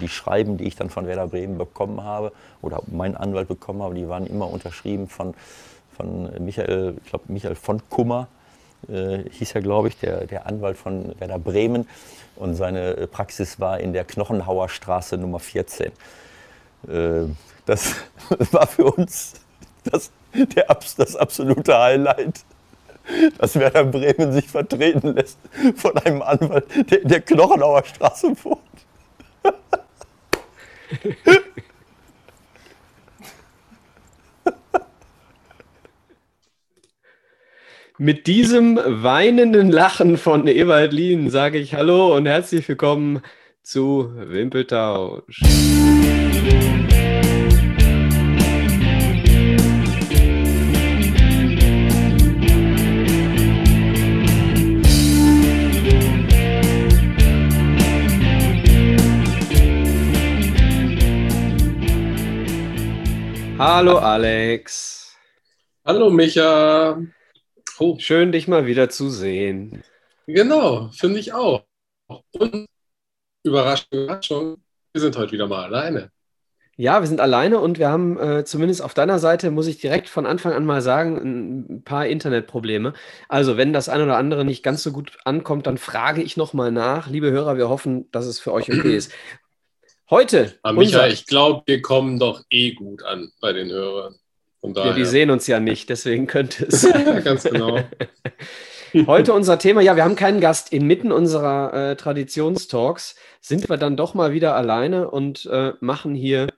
die Schreiben, die ich dann von Werder Bremen bekommen habe oder mein Anwalt bekommen habe, die waren immer unterschrieben von, von Michael, ich glaube Michael von Kummer, äh, hieß er, glaube ich, der, der Anwalt von Werder Bremen. Und seine Praxis war in der Knochenhauer Straße Nummer 14. Äh, das war für uns das, der, das absolute Highlight dass Werder Bremen sich vertreten lässt von einem Anwalt, der in der Knochenauer Straße wohnt. Mit diesem weinenden Lachen von Ewald Lien sage ich Hallo und herzlich willkommen zu Wimpeltausch. Hallo Alex. Hallo Micha. Oh. Schön, dich mal wieder zu sehen. Genau, finde ich auch. Und Überraschung, Überraschung, wir sind heute wieder mal alleine. Ja, wir sind alleine und wir haben äh, zumindest auf deiner Seite, muss ich direkt von Anfang an mal sagen, ein paar Internetprobleme. Also, wenn das eine oder andere nicht ganz so gut ankommt, dann frage ich nochmal nach. Liebe Hörer, wir hoffen, dass es für euch okay ist. Heute. Aber Michael, ich glaube, wir kommen doch eh gut an bei den Hörern. Ja, die sehen uns ja nicht, deswegen könnte es. Ganz genau. Heute unser Thema, ja, wir haben keinen Gast. Inmitten unserer äh, Traditionstalks sind wir dann doch mal wieder alleine und äh, machen hier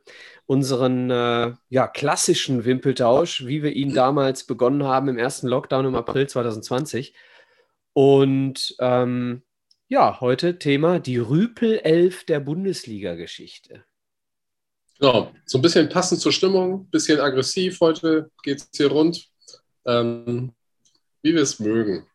unseren äh, ja, klassischen Wimpeltausch, wie wir ihn damals begonnen haben im ersten Lockdown im April 2020. Und ähm, ja, heute Thema die Rüpel-Elf der Bundesliga-Geschichte. Genau, so ein bisschen passend zur Stimmung, ein bisschen aggressiv. Heute geht es hier rund, ähm, wie wir es mögen.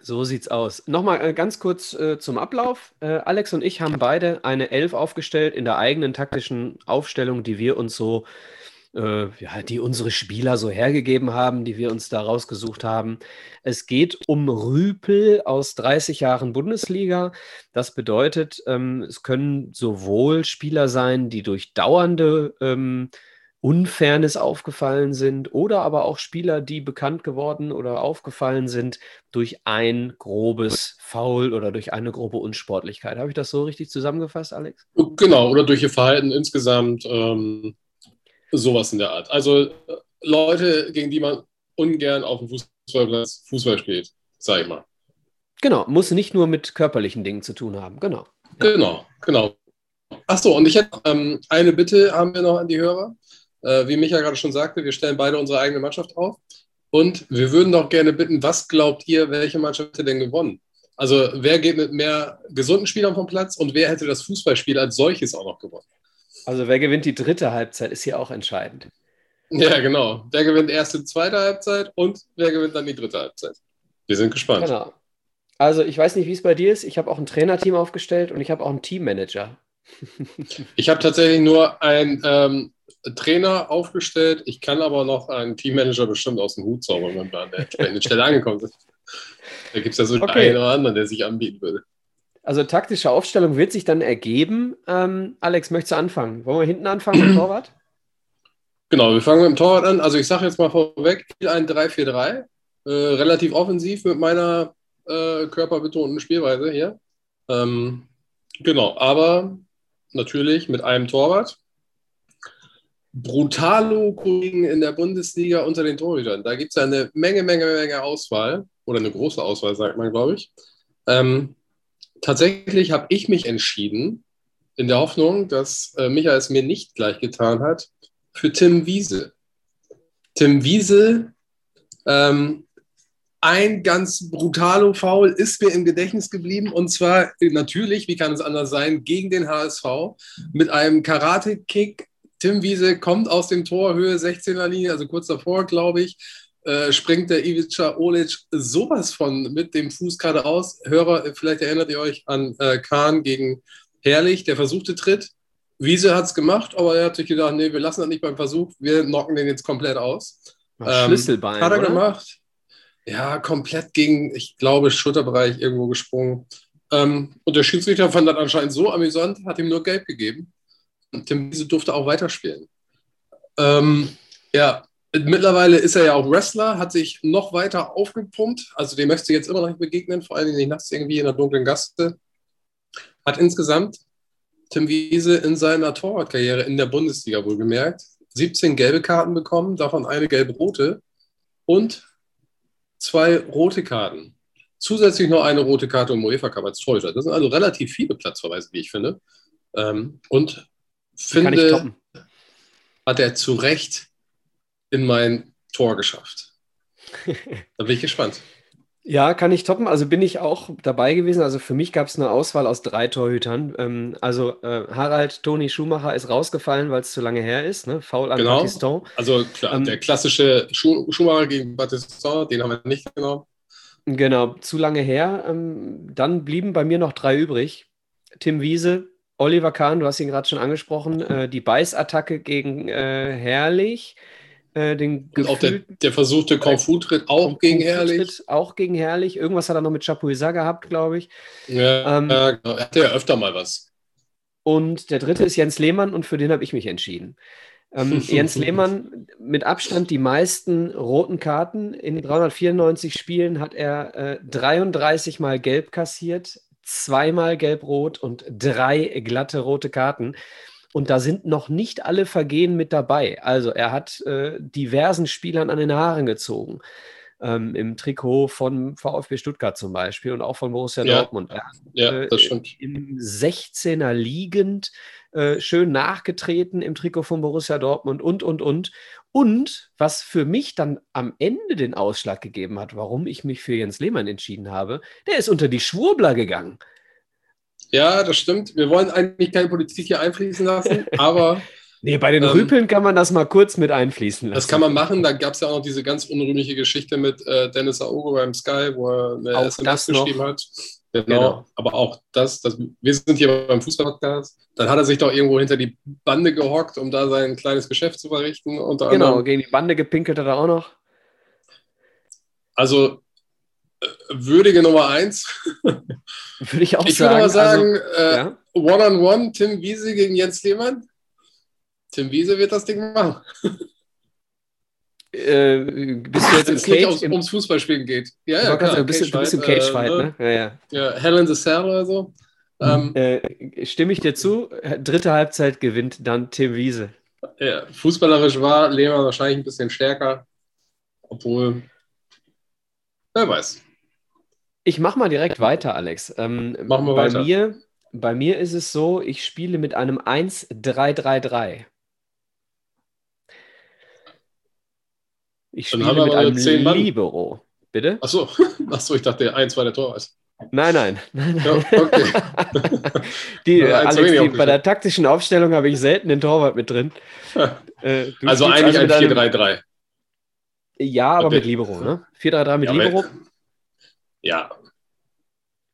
So sieht's aus. Nochmal äh, ganz kurz äh, zum Ablauf. Äh, Alex und ich haben beide eine Elf aufgestellt in der eigenen taktischen Aufstellung, die wir uns so äh, ja, die unsere Spieler so hergegeben haben, die wir uns da rausgesucht haben. Es geht um Rüpel aus 30 Jahren Bundesliga. Das bedeutet, ähm, es können sowohl Spieler sein, die durch dauernde ähm, Unfairness aufgefallen sind oder aber auch Spieler, die bekannt geworden oder aufgefallen sind durch ein grobes Foul oder durch eine grobe Unsportlichkeit. Habe ich das so richtig zusammengefasst, Alex? Genau, oder durch ihr Verhalten insgesamt. Ähm, Sowas in der Art. Also Leute, gegen die man ungern auf dem Fußballplatz Fußball spielt, sag ich mal. Genau, muss nicht nur mit körperlichen Dingen zu tun haben, genau. Genau, genau. Achso, und ich hätte ähm, eine Bitte haben wir noch an die Hörer. Äh, wie Micha gerade schon sagte, wir stellen beide unsere eigene Mannschaft auf. Und wir würden doch gerne bitten, was glaubt ihr, welche Mannschaft hätte denn gewonnen? Also wer geht mit mehr gesunden Spielern vom Platz und wer hätte das Fußballspiel als solches auch noch gewonnen? Also wer gewinnt die dritte Halbzeit, ist hier auch entscheidend. Ja, genau. Wer gewinnt erste, zweite Halbzeit und wer gewinnt dann die dritte Halbzeit? Wir sind gespannt. Genau. Also ich weiß nicht, wie es bei dir ist. Ich habe auch ein Trainerteam aufgestellt und ich habe auch einen Teammanager. ich habe tatsächlich nur einen ähm, Trainer aufgestellt. Ich kann aber noch einen Teammanager bestimmt aus dem Hut zaubern, wenn wir an der entsprechenden Stelle angekommen sind. Da gibt es ja so okay. einen oder anderen, der sich anbieten würde. Also taktische Aufstellung wird sich dann ergeben. Ähm, Alex, möchtest du anfangen? Wollen wir hinten anfangen mit dem Torwart? Genau, wir fangen mit dem Torwart an. Also ich sage jetzt mal vorweg, ein 3-4-3. Äh, relativ offensiv mit meiner äh, körperbetonten Spielweise hier. Ähm, genau, aber natürlich mit einem Torwart. Brutalo Kollegen in der Bundesliga unter den Torhütern. Da gibt es eine Menge, Menge, Menge Auswahl. Oder eine große Auswahl, sagt man, glaube ich. Ähm, tatsächlich habe ich mich entschieden, in der Hoffnung, dass äh, Micha es mir nicht gleich getan hat, für Tim Wiese. Tim Wiese, ähm, ein ganz brutaler Foul ist mir im Gedächtnis geblieben und zwar natürlich, wie kann es anders sein, gegen den HSV mit einem Karate-Kick. Tim Wiese kommt aus dem Tor, Höhe 16er Linie, also kurz davor, glaube ich, äh, springt der Ivica Olic sowas von mit dem Fuß geradeaus. Hörer, vielleicht erinnert ihr euch an äh, Kahn gegen Herrlich, der versuchte Tritt. Wiese hat es gemacht, aber er hat sich gedacht, nee, wir lassen das nicht beim Versuch, wir knocken den jetzt komplett aus. Ähm, Schlüsselbein. Hat er oder? gemacht. Ja, komplett gegen, ich glaube, Schulterbereich irgendwo gesprungen. Ähm, und der Schiedsrichter fand das anscheinend so amüsant, hat ihm nur gelb gegeben. Und Tim Wiese durfte auch weiterspielen. Ähm, ja, mittlerweile ist er ja auch Wrestler, hat sich noch weiter aufgepumpt. Also dem möchte ich jetzt immer noch nicht begegnen, vor allem nicht nachts irgendwie in der dunklen Gasse. Hat insgesamt Tim Wiese in seiner Torwartkarriere in der Bundesliga wohlgemerkt 17 gelbe Karten bekommen, davon eine gelb-rote und zwei rote Karten. Zusätzlich noch eine rote Karte im UEFA Cup als Torhüter. Das sind also relativ viele Platzverweise, wie ich finde. Ähm, und finde, hat er zu Recht in mein Tor geschafft. da bin ich gespannt. Ja, kann ich toppen. Also bin ich auch dabei gewesen. Also für mich gab es eine Auswahl aus drei Torhütern. Ähm, also äh, Harald Toni Schumacher ist rausgefallen, weil es zu lange her ist. Ne? Foul an genau. Battiston. Also klar, ähm, der klassische Schu Schumacher gegen Battiston, den haben wir nicht genommen. Genau, zu lange her. Ähm, dann blieben bei mir noch drei übrig. Tim Wiese, Oliver Kahn, du hast ihn gerade schon angesprochen, äh, die Beißattacke gegen äh, Herrlich. Äh, den und auch der, der versuchte Kung Fu-Tritt auch gegen Herrlich. Auch gegen Herrlich. Irgendwas hat er noch mit Chapuisa gehabt, glaube ich. Ja, ähm, ja, genau. Er hatte ja öfter mal was. Und der dritte ist Jens Lehmann und für den habe ich mich entschieden. Ähm, Jens Lehmann mit Abstand die meisten roten Karten. In 394 Spielen hat er äh, 33 Mal gelb kassiert, zweimal gelb-rot und drei glatte rote Karten. Und da sind noch nicht alle Vergehen mit dabei. Also er hat äh, diversen Spielern an den Haaren gezogen. Ähm, Im Trikot von VfB Stuttgart zum Beispiel und auch von Borussia ja. Dortmund. Er, ja, äh, das stimmt. Im 16er liegend äh, schön nachgetreten im Trikot von Borussia Dortmund und, und, und. Und was für mich dann am Ende den Ausschlag gegeben hat, warum ich mich für Jens Lehmann entschieden habe, der ist unter die Schwurbler gegangen. Ja, das stimmt. Wir wollen eigentlich keine Politik hier einfließen lassen, aber. Nee, bei den ähm, Rüpeln kann man das mal kurz mit einfließen lassen. Das kann man machen. Da gab es ja auch noch diese ganz unrühmliche Geschichte mit äh, Dennis Aogo beim Sky, wo er eine auch SMS geschrieben hat. Genau. genau. Aber auch das, das, wir sind hier beim Fußballpodcast. Dann hat er sich doch irgendwo hinter die Bande gehockt, um da sein kleines Geschäft zu verrichten. Genau, anderem. gegen die Bande gepinkelt hat er auch noch. Also würdige Nummer eins. Würde ich auch ich sagen. Ich würde mal sagen, also, äh, ja? One-on-One, Tim Wiese gegen Jens Lehmann. Tim Wiese wird das Ding machen. Äh, bist du jetzt im Cage? Ums, ums Fußballspielen geht. Ja, ja, klar, bist, du bist im Cage-Fight, äh, ne? Ja, ja. ja Hell in the Cell oder so. Ähm, äh, stimme ich dir zu? Dritte Halbzeit gewinnt dann Tim Wiese. Ja, fußballerisch war Lehmann wahrscheinlich ein bisschen stärker, obwohl, wer weiß. Ich mache mal direkt weiter, Alex. Ähm, Machen wir bei weiter. Mir, bei mir ist es so, ich spiele mit einem 1-3-3-3. Ich spiele mit einem Libero. Bitte? Achso, Achso, ich dachte, eins war der Tor ist. Nein, nein. nein, Ja, okay. die, Alex, die, bei der taktischen Aufstellung habe ich selten den Torwart mit drin. Äh, also eigentlich also ein 4-3-3. Ja, aber okay. mit Libero, ne? 4-3-3 mit ja, Libero. Ja.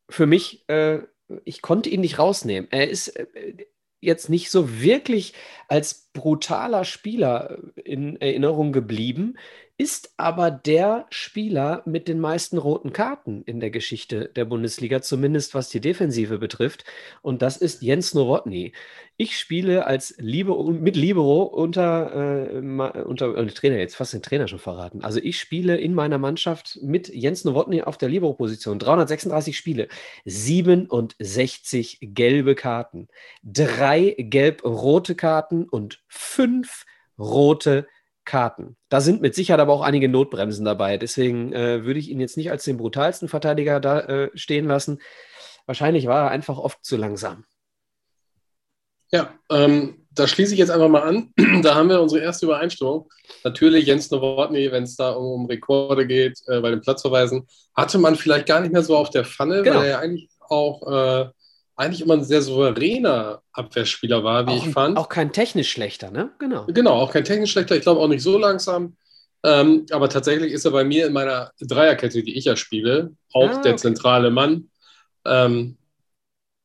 Für mich, äh, ich konnte ihn nicht rausnehmen. Er ist äh, jetzt nicht so wirklich als brutaler Spieler in Erinnerung geblieben ist aber der Spieler mit den meisten roten Karten in der Geschichte der Bundesliga, zumindest was die Defensive betrifft. Und das ist Jens Nowotny. Ich spiele als Libero, mit Libero unter, äh, unter äh, Trainer, jetzt fast den Trainer schon verraten. Also ich spiele in meiner Mannschaft mit Jens Nowotny auf der Libero-Position. 336 Spiele, 67 gelbe Karten, drei gelb-rote Karten und fünf rote Karten. Karten. Da sind mit Sicherheit aber auch einige Notbremsen dabei. Deswegen äh, würde ich ihn jetzt nicht als den brutalsten Verteidiger da äh, stehen lassen. Wahrscheinlich war er einfach oft zu langsam. Ja, ähm, da schließe ich jetzt einfach mal an. da haben wir unsere erste Übereinstimmung. Natürlich Jens Nowotny, wenn es da um, um Rekorde geht, äh, bei den Platzverweisen, hatte man vielleicht gar nicht mehr so auf der Pfanne, genau. weil er eigentlich auch äh, eigentlich immer ein sehr souveräner Abwehrspieler war, wie auch, ich fand. Auch kein technisch schlechter, ne? Genau. Genau, auch kein technisch schlechter. Ich glaube auch nicht so langsam. Ähm, aber tatsächlich ist er bei mir in meiner Dreierkette, die ich ja spiele, auch ah, der zentrale Mann. Ähm,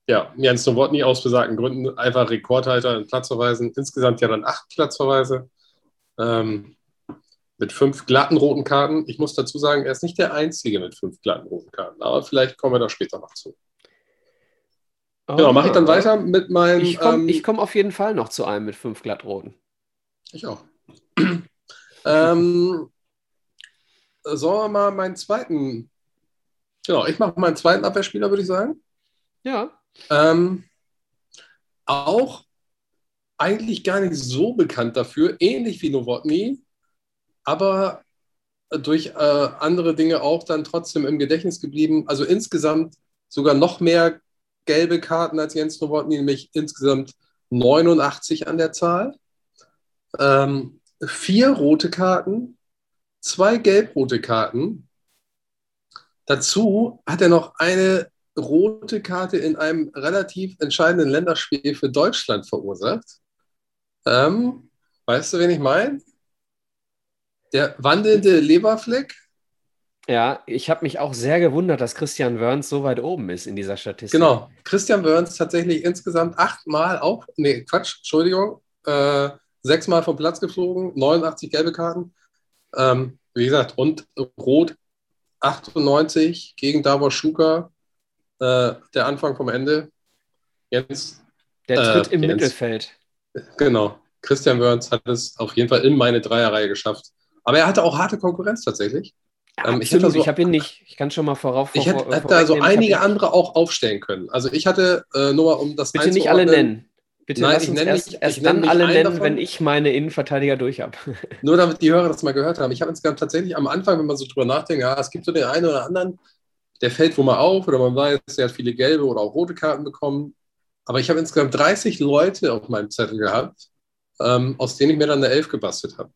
ja, Jens Nowotny aus besagten Gründen einfach Rekordhalter in Platzverweisen. Insgesamt ja dann acht Platzverweise. Ähm, mit fünf glatten roten Karten. Ich muss dazu sagen, er ist nicht der Einzige mit fünf glatten roten Karten, aber vielleicht kommen wir da später noch zu. Genau, mache ich dann weiter mit meinem. Ich komme ähm, komm auf jeden Fall noch zu einem mit fünf glattroten. Ich auch. ähm, sollen wir mal meinen zweiten. Genau, ich mache meinen zweiten Abwehrspieler, würde ich sagen. Ja. Ähm, auch eigentlich gar nicht so bekannt dafür, ähnlich wie Novotny, aber durch äh, andere Dinge auch dann trotzdem im Gedächtnis geblieben. Also insgesamt sogar noch mehr gelbe Karten als Jens Novotny, nämlich insgesamt 89 an der Zahl. Ähm, vier rote Karten, zwei gelb-rote Karten. Dazu hat er noch eine rote Karte in einem relativ entscheidenden Länderspiel für Deutschland verursacht. Ähm, weißt du, wen ich meine? Der wandelnde Leberfleck. Ja, ich habe mich auch sehr gewundert, dass Christian Wörns so weit oben ist in dieser Statistik. Genau. Christian Wörns tatsächlich insgesamt achtmal auf, nee, Quatsch, Entschuldigung, äh, sechsmal vom Platz geflogen, 89 gelbe Karten. Ähm, wie gesagt, und Rot 98 gegen Davos Schuka, äh, der Anfang vom Ende. Jens, Der tritt Äh, im Jens. Mittelfeld. genau. Christian Wörns hat es auf jeden Fall in meine Dreierreihe geschafft. Aber er hatte auch harte Konkurrenz tatsächlich. Ja, Ähm, ich so- ich habe ihn nicht. Ich kann schon mal vorauf. Ich hätte, hätte da so ich einige andere auch aufstellen können. Also ich hatte, äh, nur mal um das Bitte nicht alle nennen. Bitte Nein, ich nenne erst, nicht- ich erst nenne dann alle nennen, davon. wenn ich meine Innenverteidiger durch habe. Nur damit die Hörer das mal gehört haben. Ich habe insgesamt tatsächlich am Anfang, wenn man so drüber nachdenkt, ja, es gibt so den einen oder anderen, der fällt wo mal auf oder man weiß, der hat viele gelbe oder auch rote Karten bekommen. Aber ich habe insgesamt 30 Leute auf meinem Zettel gehabt, ähm, aus denen ich mir dann eine Elf gebastelt habe.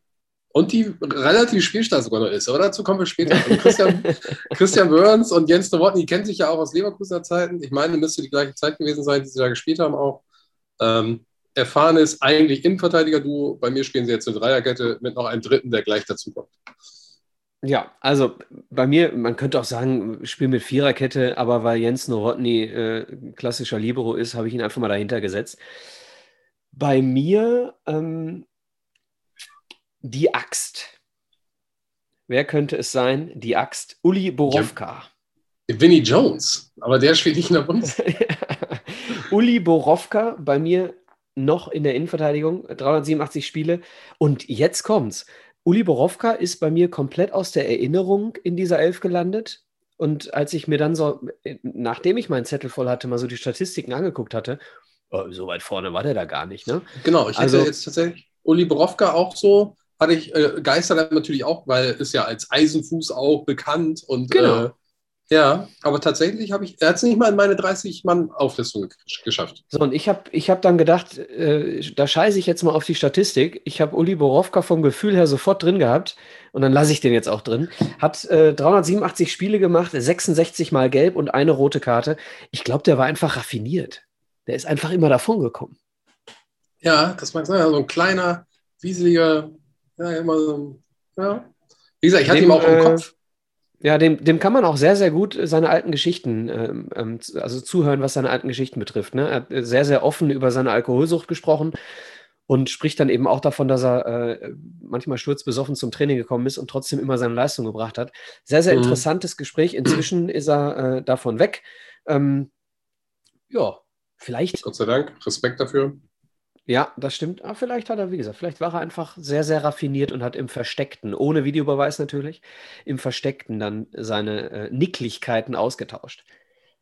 Und die relativ spielstark sogar noch ist. Aber dazu kommen wir später. Also Christian, Christian Burns und Jens Nowotny kennen sich ja auch aus Leverkusener Zeiten. Ich meine, müsste die gleiche Zeit gewesen sein, die sie da gespielt haben auch. Ähm, erfahrenes eigentlich Innenverteidiger-Duo. Bei mir spielen sie jetzt eine Dreierkette mit noch einem Dritten, der gleich dazu kommt. Ja, also bei mir, man könnte auch sagen, Spiel mit Viererkette, aber weil Jens Nowotny äh, klassischer Libero ist, habe ich ihn einfach mal dahinter gesetzt. Bei mir ähm, die Axt. Wer könnte es sein? Die Axt. Uli Borowka. Vinnie Jones, aber der spielt nicht in der Bundesliga. Uli Borowka bei mir noch in der Innenverteidigung, 387 Spiele. Und jetzt kommt's. Uli Borowka ist bei mir komplett aus der Erinnerung in dieser Elf gelandet. Und als ich mir dann so, nachdem ich meinenZettel voll hatte, mal so die Statistiken angeguckt hatte, oh, so weit vorne war der da gar nicht, ne? Genau, ich hätte Also- jetzt tatsächlich Uli Borowka auch so, hatte ich äh, Geister natürlich auch, weil ist ja als Eisenfuß auch bekannt und Genau. äh, ja, aber tatsächlich habe ich, er hat es nicht mal in meine 30-Mann-Auflistung gesch- geschafft. So, und ich habe ich hab dann gedacht, äh, da scheiße ich jetzt mal auf die Statistik. Ich habe Uli Borowka vom Gefühl her sofort drin gehabt und dann lasse ich den jetzt auch drin. Hat äh, 387 Spiele gemacht, 66 mal gelb und eine rote Karte. Ich glaube, der war einfach raffiniert. Der ist einfach immer davon gekommen. Ja, das mag sein, so ein kleiner, wieseliger, ja, immer so, ja. Wie gesagt, ich hatte Dem, ihn auch im äh, Kopf. Ja, dem, dem kann man auch sehr, sehr gut seine alten Geschichten, ähm, ähm, also zuhören, was seine alten Geschichten betrifft. Ne? Er hat äh, sehr, sehr offen über seine Alkoholsucht gesprochen und spricht dann eben auch davon, dass er äh, manchmal sturzbesoffen zum Training gekommen ist und trotzdem immer seine Leistung gebracht hat. Sehr, sehr Mhm. interessantes Gespräch. Inzwischen ist er äh, davon weg. Ähm, ja, vielleicht Gott sei Dank, Respekt dafür. Ja, das stimmt. Aber vielleicht hat er, wie gesagt, vielleicht war er einfach sehr, sehr raffiniert und hat im Versteckten, ohne Videobeweis natürlich, im Versteckten dann seine äh, Nicklichkeiten ausgetauscht.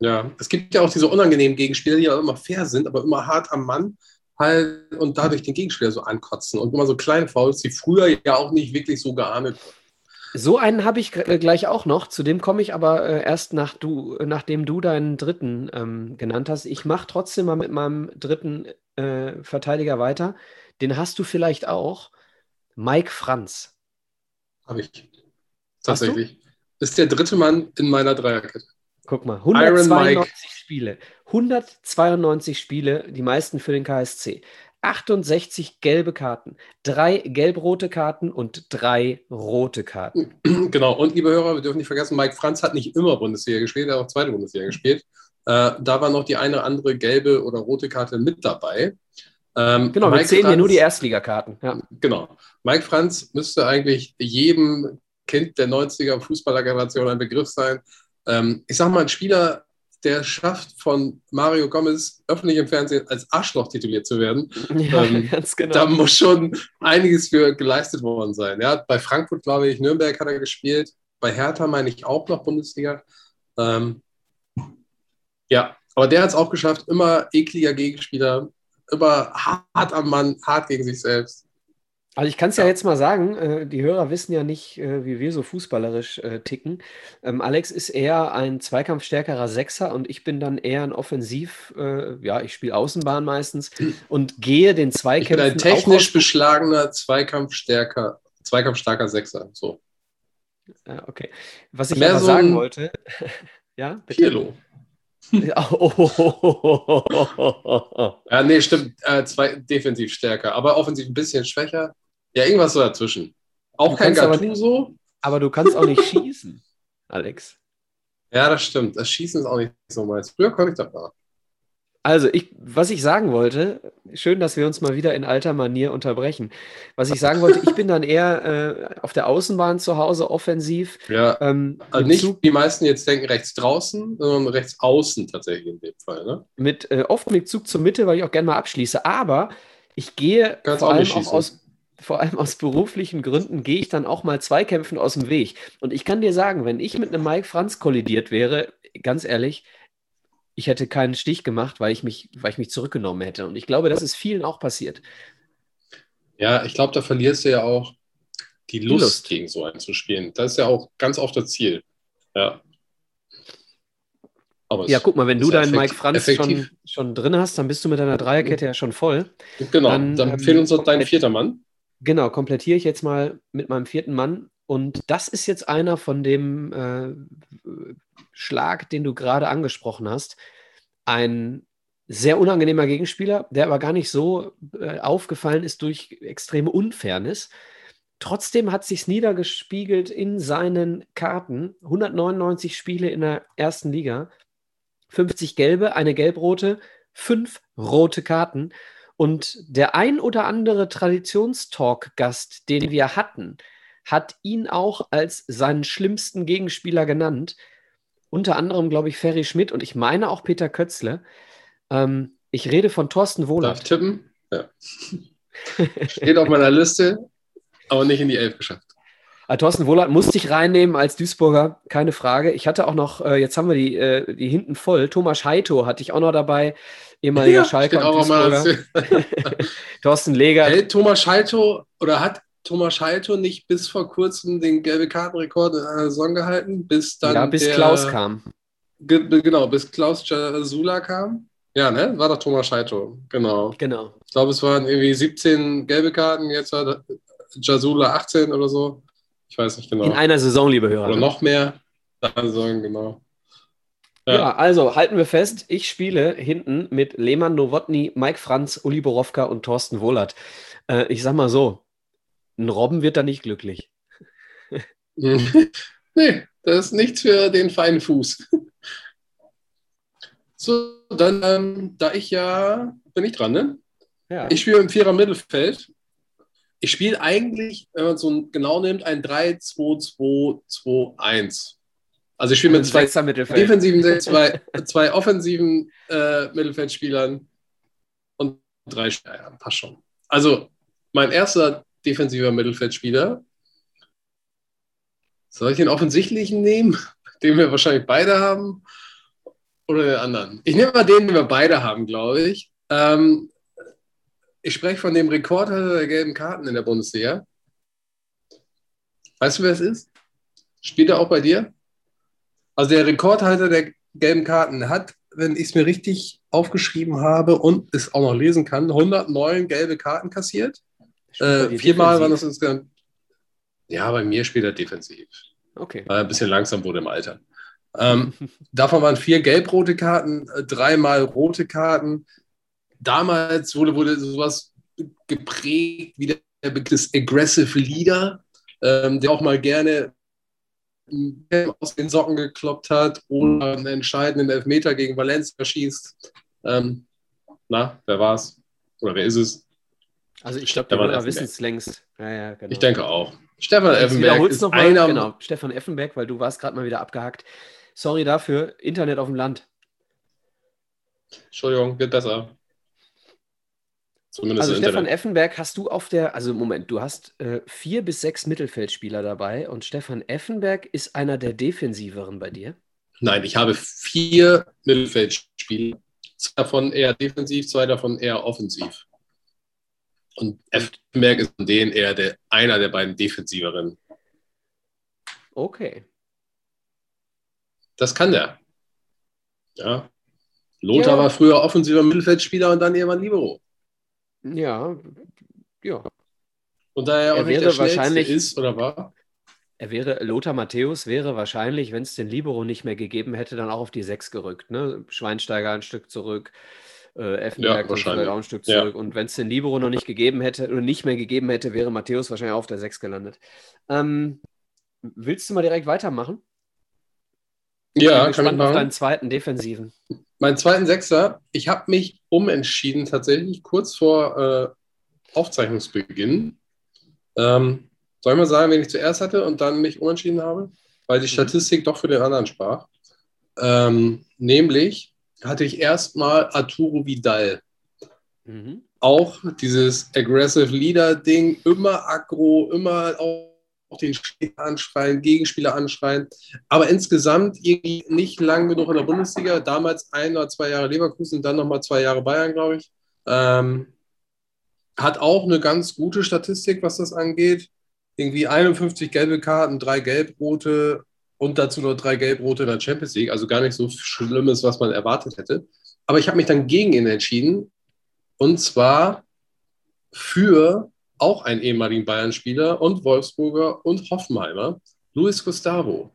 Ja, es gibt ja auch diese unangenehmen Gegenspieler, die ja immer fair sind, aber immer hart am Mann halt und dadurch den Gegenspieler so ankotzen und immer so kleine Fouls, die früher ja auch nicht wirklich so geahndet wurden. So einen habe ich äh, gleich auch noch. Zu dem komme ich aber äh, erst nach du, nachdem du deinen dritten ähm, genannt hast. Ich mache trotzdem mal mit meinem dritten äh, Verteidiger weiter. Den hast du vielleicht auch. Mike Franz. Habe ich. Tatsächlich. Ist der dritte Mann in meiner Dreierkette. Guck mal, Iron 192 Mike. Spiele. 192 Spiele, die meisten für den KSC. 68 gelbe Karten, drei gelb-rote Karten und drei rote Karten. genau, und liebe Hörer, wir dürfen nicht vergessen, Mike Franz hat nicht immer Bundesliga gespielt, er hat auch zweite Bundesliga gespielt. Äh, da war noch die eine oder andere gelbe oder rote Karte mit dabei. Ähm, Genau, wir Mike zählen hier nur die Franz- Erstligakarten. Ja. Genau. Mike Franz müsste eigentlich jedem Kind der 90er Fußballergeneration ein Begriff sein. Ähm, ich sage mal, ein Spieler, der schafft, von Mario Gomez öffentlich im Fernsehen als Arschloch tituliert zu werden, Ja, Ähm, ganz genau. da muss schon einiges für geleistet worden sein. Ja, bei Frankfurt, glaube ich, Nürnberg hat er gespielt. Bei Hertha meine ich auch noch Bundesliga. Ähm, ja, aber der hat es auch geschafft, immer ekliger Gegenspieler, immer hart am Mann, hart gegen sich selbst. Also ich kann es ja. Ja. jetzt mal sagen, äh, die Hörer wissen ja nicht, äh, wie wir so fußballerisch äh, ticken. Ähm, Alex ist eher ein zweikampfstärkerer Sechser und ich bin dann eher ein Offensiv, äh, ja, ich spiele Außenbahn meistens und gehe den Ich bin Zweikämpfen ein technisch beschlagener, zweikampfstärker, zweikampfstarker Sechser. So. okay. Was ich Mehr aber so sagen wollte, ja, bitte. Pirlo. Oh, oh, oh. Ja, nee, stimmt. Äh, zwei, defensiv stärker, aber offensiv ein bisschen schwächer. Ja, irgendwas so dazwischen. Auch Du kein kannst aber Gattuso. Aber du kannst auch nicht schießen, Alex. Ja, das stimmt. Das Schießen ist auch nicht so meins. Früher konnte ich das mal. Also, ich, was ich sagen wollte, schön, dass wir uns mal wieder in alter Manier unterbrechen. Was ich sagen wollte, ich bin dann eher äh, auf der Außenbahn zu Hause offensiv. Ja, Ähm, also nicht, Zug, die meisten jetzt denken, rechts draußen, sondern rechts außen tatsächlich in dem Fall. Ne? mit äh, oft mit Zug zur Mitte, weil ich auch gerne mal abschließe. Aber ich gehe Kannst vor auch allem auch aus, vor allem aus beruflichen Gründen, gehe ich dann auch mal Zweikämpfen aus dem Weg. Und ich kann dir sagen, wenn ich mit einem Mike Franz kollidiert wäre, ganz ehrlich, ich hätte keinen Stich gemacht, weil ich mich, weil ich mich zurückgenommen hätte. Und ich glaube, das ist vielen auch passiert. Ja, ich glaube, da verlierst du ja auch die Lust, Lust. gegen so einen zu spielen. Das ist ja auch ganz oft das Ziel. Ja. Aber Ja, guck mal, wenn du deinen effektiv- Mike Franz effektiv. schon, schon drin hast, dann bist du mit deiner Dreierkette ja schon voll. Genau, dann, dann, ähm, fehlt uns noch dein vierter Mann. Genau, komplettiere ich jetzt mal mit meinem vierten Mann. Und das ist jetzt einer von dem äh, Schlag, den du gerade angesprochen hast. Ein sehr unangenehmer Gegenspieler, der aber gar nicht so äh, aufgefallen ist durch extreme Unfairness. Trotzdem hat sich's niedergespiegelt in seinen Karten. 199 Spiele in der ersten Liga, 50 gelbe, eine gelb-rote, fünf rote Karten. Und der ein oder andere Traditionstalk-Gast, den wir hatten, hat ihn auch als seinen schlimmsten Gegenspieler genannt. Unter anderem, glaube ich, Ferry Schmidt und ich meine auch Peter Kötzle. Ähm, ich rede von Thorsten Darf Wohlert. ich tippen? Ja. Steht auf meiner Liste, aber nicht in die Elf geschafft. Ah, Thorsten Wohlert musste ich reinnehmen als Duisburger, keine Frage. Ich hatte auch noch, äh, jetzt haben wir die, äh, die hinten voll. Thomas Heito hatte ich auch noch dabei, ehemaliger Schalker steht und Duisburger. Thorsten Leger, Hält Thomas Schalto oder hat Thomas Schalto nicht bis vor kurzem den gelbe Kartenrekord in einer Saison gehalten, bis dann ja, bis der, Klaus kam. Ge genau, bis Klaus Jasula kam. Ja, ne? War doch Thomas Schalto. Genau. Genau. Ich glaube, es waren irgendwie 17 gelbe Karten, jetzt hat Jasula 18 oder so. Ich weiß nicht genau. In einer Saison, liebe Hörer. oder ne? noch mehr. Sagen, genau. Ja. also halten wir fest, ich spiele hinten mit Lehmann Nowotny, Mike Franz, Uli Borowka und Thorsten Wohlert. Äh, ich sag mal so, ein Robben wird da nicht glücklich. nee, das ist nichts für den feinen Fuß. So, dann, ähm, da ich ja, bin ich dran, ne? Ja. Ich spiele im Vierer Mittelfeld. Ich spiele eigentlich, wenn man es so genau nimmt, ein 3-2-2-2-1. Also ich spiele mit zwei defensiven, zwei, zwei offensiven äh, Mittelfeldspielern und drei ja, passt schon. Also mein erster defensiver Mittelfeldspieler. Soll ich den offensichtlichen nehmen, den wir wahrscheinlich beide haben? Oder den anderen? Ich nehme mal den, den wir beide haben, glaube ich. Ähm, ich spreche von dem Rekordhalter der gelben Karten in der Bundesliga. Weißt du, wer es ist? Spielt er auch bei dir? Also der Rekordhalter der gelben Karten hat, wenn ich es mir richtig aufgeschrieben habe und es auch noch lesen kann, 109 gelbe Karten kassiert. Äh, viermal waren das insgesamt. Ja, bei mir spielt er defensiv. Okay. Weil er ein bisschen langsam wurde im Alter. Ähm, davon waren vier gelb-rote Karten, äh, dreimal rote Karten. Damals wurde, wurde sowas geprägt wie der Begriff des Aggressive Leader, ähm, der auch mal gerne aus den Socken gekloppt hat oder einen entscheidenden Elfmeter gegen Valencia schießt. Ähm, na, wer war's? Oder wer ist es? Also ich glaube, Hörer Effenberg. wissen es längst. Ja, ja, genau. Ich denke auch. Stefan Jetzt Effenberg ist noch mal. einer, Genau, Stefan Effenberg, weil du warst gerade mal wieder abgehackt. Sorry dafür, Internet auf dem Land. Entschuldigung, wird besser. Zumindest also Stefan Effenberg hast du auf der, also Moment, du hast äh, vier bis sechs Mittelfeldspieler dabei und Stefan Effenberg ist einer der defensiveren bei dir? Nein, ich habe vier Mittelfeldspieler, zwei davon eher defensiv, zwei davon eher offensiv. Und Effenberg ist von denen eher der, einer der beiden defensiveren. Okay. Das kann der. Ja. Lothar ja. war früher offensiver Mittelfeldspieler und dann irgendwann Libero. Ja, ja. Und da er auch er nicht der wahrscheinlich ist oder war. Er wäre, Lothar Matthäus wäre wahrscheinlich, wenn es den Libero nicht mehr gegeben hätte, dann auch auf die 6 gerückt. Ne? Schweinsteiger ein Stück zurück, äh, Effenberg ja, auch ein Stück zurück. Ja. Und wenn es den Libero noch nicht gegeben hätte oder nicht mehr gegeben hätte, wäre Matthäus wahrscheinlich auch auf der 6 gelandet. Ähm, willst du mal direkt weitermachen? Ja, ich kann ich machen. auf deinen zweiten Defensiven. Mein zweiten Sechser, ich habe mich umentschieden tatsächlich kurz vor äh, Aufzeichnungsbeginn. Ähm, soll ich mal sagen, wen ich zuerst hatte und dann mich umentschieden habe? Weil die mhm. Statistik mhm. doch für den anderen sprach. Ähm, nämlich hatte ich erstmal Arturo Vidal. Mhm. Auch dieses Aggressive Leader-Ding, immer aggro, immer auch den Spieler anschreien, Gegenspieler anschreien. Aber insgesamt irgendwie nicht lang genug in der Bundesliga. Damals ein oder zwei Jahre Leverkusen, dann nochmal zwei Jahre Bayern, glaube ich. Ähm, hat auch eine ganz gute Statistik, was das angeht. Irgendwie 51 gelbe Karten, drei gelb-rote und dazu noch drei gelb-rote in der Champions League. Also gar nicht so Schlimmes, was man erwartet hätte. Aber ich habe mich dann gegen ihn entschieden. Und zwar für auch einen ehemaligen Bayern-Spieler und Wolfsburger und Hoffenheimer, Luis Gustavo.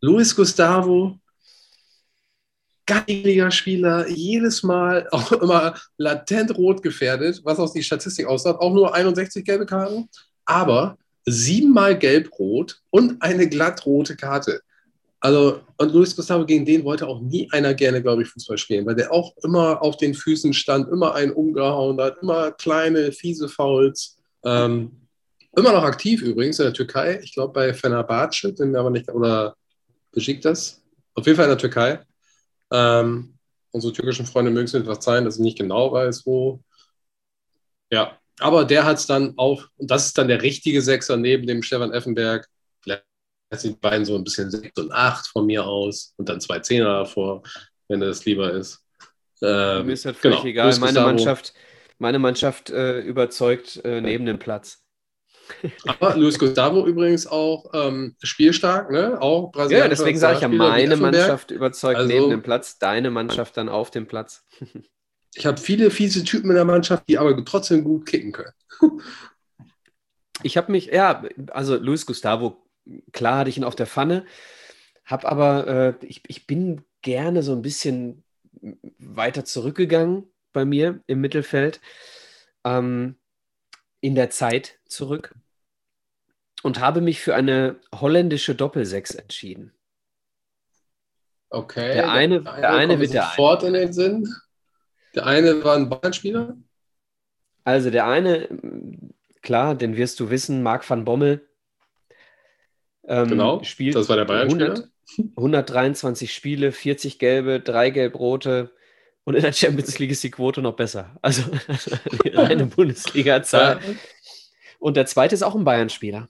Luis Gustavo, geiler Spieler, jedes Mal auch immer latent rot gefährdet, was aus die Statistik aussagt, auch nur 61 gelbe Karten, aber siebenmal gelb-rot und eine glattrote Karte. Also, und Luis Gustavo, gegen den wollte auch nie einer gerne, glaube ich, Fußball spielen, weil der auch immer auf den Füßen stand, immer einen umgehauen hat, immer kleine, fiese Fouls. Ähm, immer noch aktiv übrigens in der Türkei. Ich glaube bei Fenerbahce, bin mir aber nicht, oder das. Auf jeden Fall in der Türkei. Ähm, unsere türkischen Freunde mögen es mir verzeihen, dass ich nicht genau weiß, wo. Ja, aber der hat es dann auf, und das ist dann der richtige Sechser neben dem Stefan Effenberg. Die beiden so ein bisschen 6 und 8 von mir aus und dann zwei Zehner davor, wenn das lieber ist. Ähm, mir ist halt völlig genau. egal. Meine Mannschaft, meine Mannschaft äh, überzeugt äh, neben dem Platz. Aber Luis Gustavo übrigens auch ähm, spielstark, ne? Auch Brasilianer. Ja, deswegen sage ich ja, meine Mannschaft überzeugt also, neben dem Platz, deine Mannschaft dann auf dem Platz. ich habe viele fiese Typen in der Mannschaft, die aber trotzdem gut kicken können. ich habe mich, ja, also Luis Gustavo, klar hatte ich ihn auf der Pfanne, habe aber, äh, ich, ich bin gerne so ein bisschen weiter zurückgegangen bei mir im Mittelfeld ähm, in der Zeit zurück und habe mich für eine holländische Doppelsechs entschieden. Okay. Der eine, der, der eine wird der sofort in den Sinn. Der eine war ein Bayern-Spieler. Also der eine, klar, den wirst du wissen, Marc van Bommel. Ähm, genau, spielt das war der Bayern-Spieler. 123 Spiele, 40 gelbe, 3 gelb-rote, und in der Champions League ist die Quote noch besser. Also die reine Bundesliga-Zahl. Und der zweite ist auch ein Bayern-Spieler.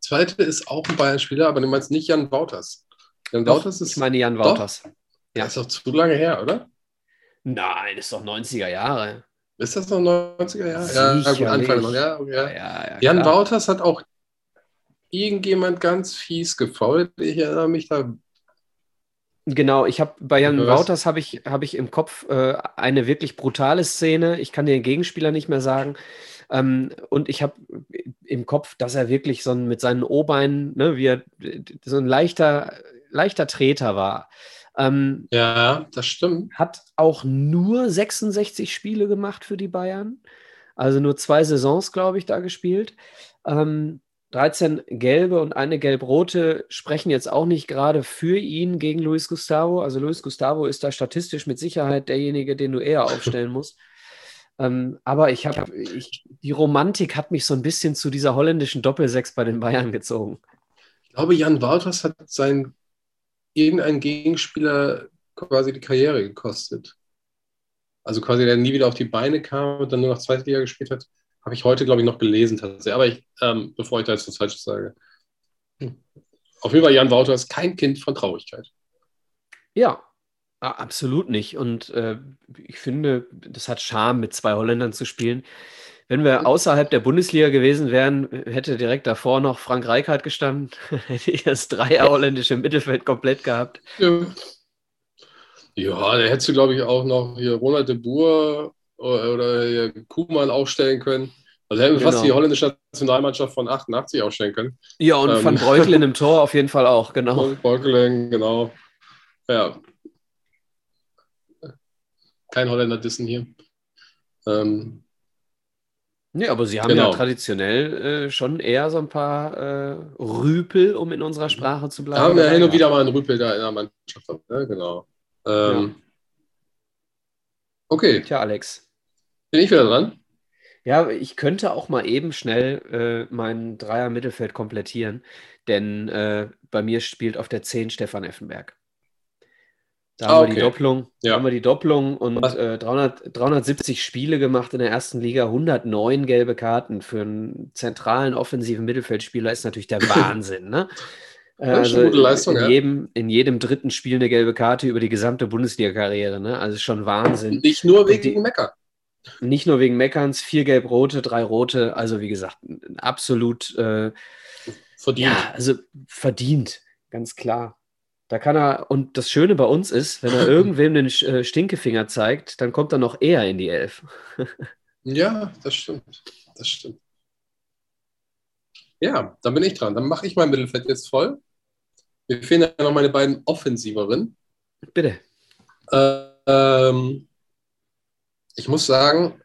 Zweite ist auch ein Bayern-Spieler, aber du meinst nicht Jan Wouters. Jan doch, Wouters ist. Ich meine Jan Wouters. Doch? Ja. Das ist doch zu lange her, oder? Nein, ist doch 90er Jahre. Ist das noch 90er Jahre? Ja, gut, Anfang noch. Ja, ja. ja Jan klar. Wouters hat auch irgendjemand ganz fies gefault. Ich erinnere mich da Genau, ich habe bei Jan? Wouters habe ich, hab ich im Kopf äh, eine wirklich brutale Szene. Ich kann den Gegenspieler nicht mehr sagen. Ähm, und ich habe im Kopf, dass er wirklich so ein, mit seinen O-Beinen, ne, wie er so ein leichter, leichter Treter war. Ähm, ja, das stimmt. Hat auch nur 66 Spiele gemacht für die Bayern. Also nur zwei Saisons, glaube ich, da gespielt. Ähm, 13 gelbe und eine gelb-rote sprechen jetzt auch nicht gerade für ihn gegen Luis Gustavo. Also Luis Gustavo ist da statistisch mit Sicherheit derjenige, den du eher aufstellen musst. ähm, aber ich habe, die Romantik hat mich so ein bisschen zu dieser holländischen Doppelsechs bei den Bayern gezogen. Ich glaube, Jan Wouters hat seinen irgendeinen Gegenspieler quasi die Karriere gekostet. Also quasi der nie wieder auf die Beine kam und dann nur noch zweite Liga gespielt hat. Habe ich heute, glaube ich, noch gelesen tatsächlich. Aber ich, ähm, bevor ich da jetzt was Falsches sage. Hm. Auf jeden Fall, Jan Wouter ist kein Kind von Traurigkeit. Ja, absolut nicht. Und äh, ich finde, das hat Charme, mit zwei Holländern zu spielen. Wenn wir außerhalb der Bundesliga gewesen wären, hätte direkt davor noch Frank Reichardt gestanden, hätte ich das Dreier holländische Mittelfeld komplett gehabt. Ja, ja da hättest du, glaube ich, auch noch hier Ronald de Boer oder, oder Kuhmann aufstellen können. Also hätten wir genau. fast die holländische Nationalmannschaft von 88 aufstellen können. Ja, und ähm, Van Breukelen im Tor auf jeden Fall auch, genau. Van Breukelen, genau. Ja. Kein Holländer dissen hier. Ähm, Nee, aber sie haben genau. ja traditionell äh, schon eher so ein paar äh, Rüpel, um in unserer Sprache zu bleiben. Haben wir hin und wieder mal einen Rüpel da in der Mannschaft. Ne? Genau. Ähm, ja. Okay. Tja, Alex. Bin ich wieder dran? Ja, ich könnte auch mal eben schnell äh, meinen Dreier-Mittelfeld komplettieren, denn äh, bei mir spielt auf der 10 Stefan Effenberg. Da ah, haben, wir die Doppelung, ja. haben wir die Doppelung und äh, 300, 370 Spiele gemacht in der ersten Liga, 109 gelbe Karten für einen zentralen offensiven Mittelfeldspieler ist natürlich der Wahnsinn. Ne? Also gute Leistung, in, ja. jedem, in jedem dritten Spiel eine gelbe Karte über die gesamte Bundesliga-Karriere. Ne? Also schon Wahnsinn. Nicht nur wegen die, Meckern. Nicht nur wegen Meckerns, vier gelb-rote, drei rote. Also wie gesagt, absolut äh, verdient. Ja, also verdient, ganz klar. Da kann er, und das Schöne bei uns ist, wenn er irgendwem den äh, Stinkefinger zeigt, dann kommt er noch eher in die Elf. ja, das stimmt. Das stimmt. Ja, dann bin ich dran. Dann mache ich mein Mittelfeld jetzt voll. Mir fehlen ja noch meine beiden Offensiveren. Bitte. Ähm, ich muss sagen,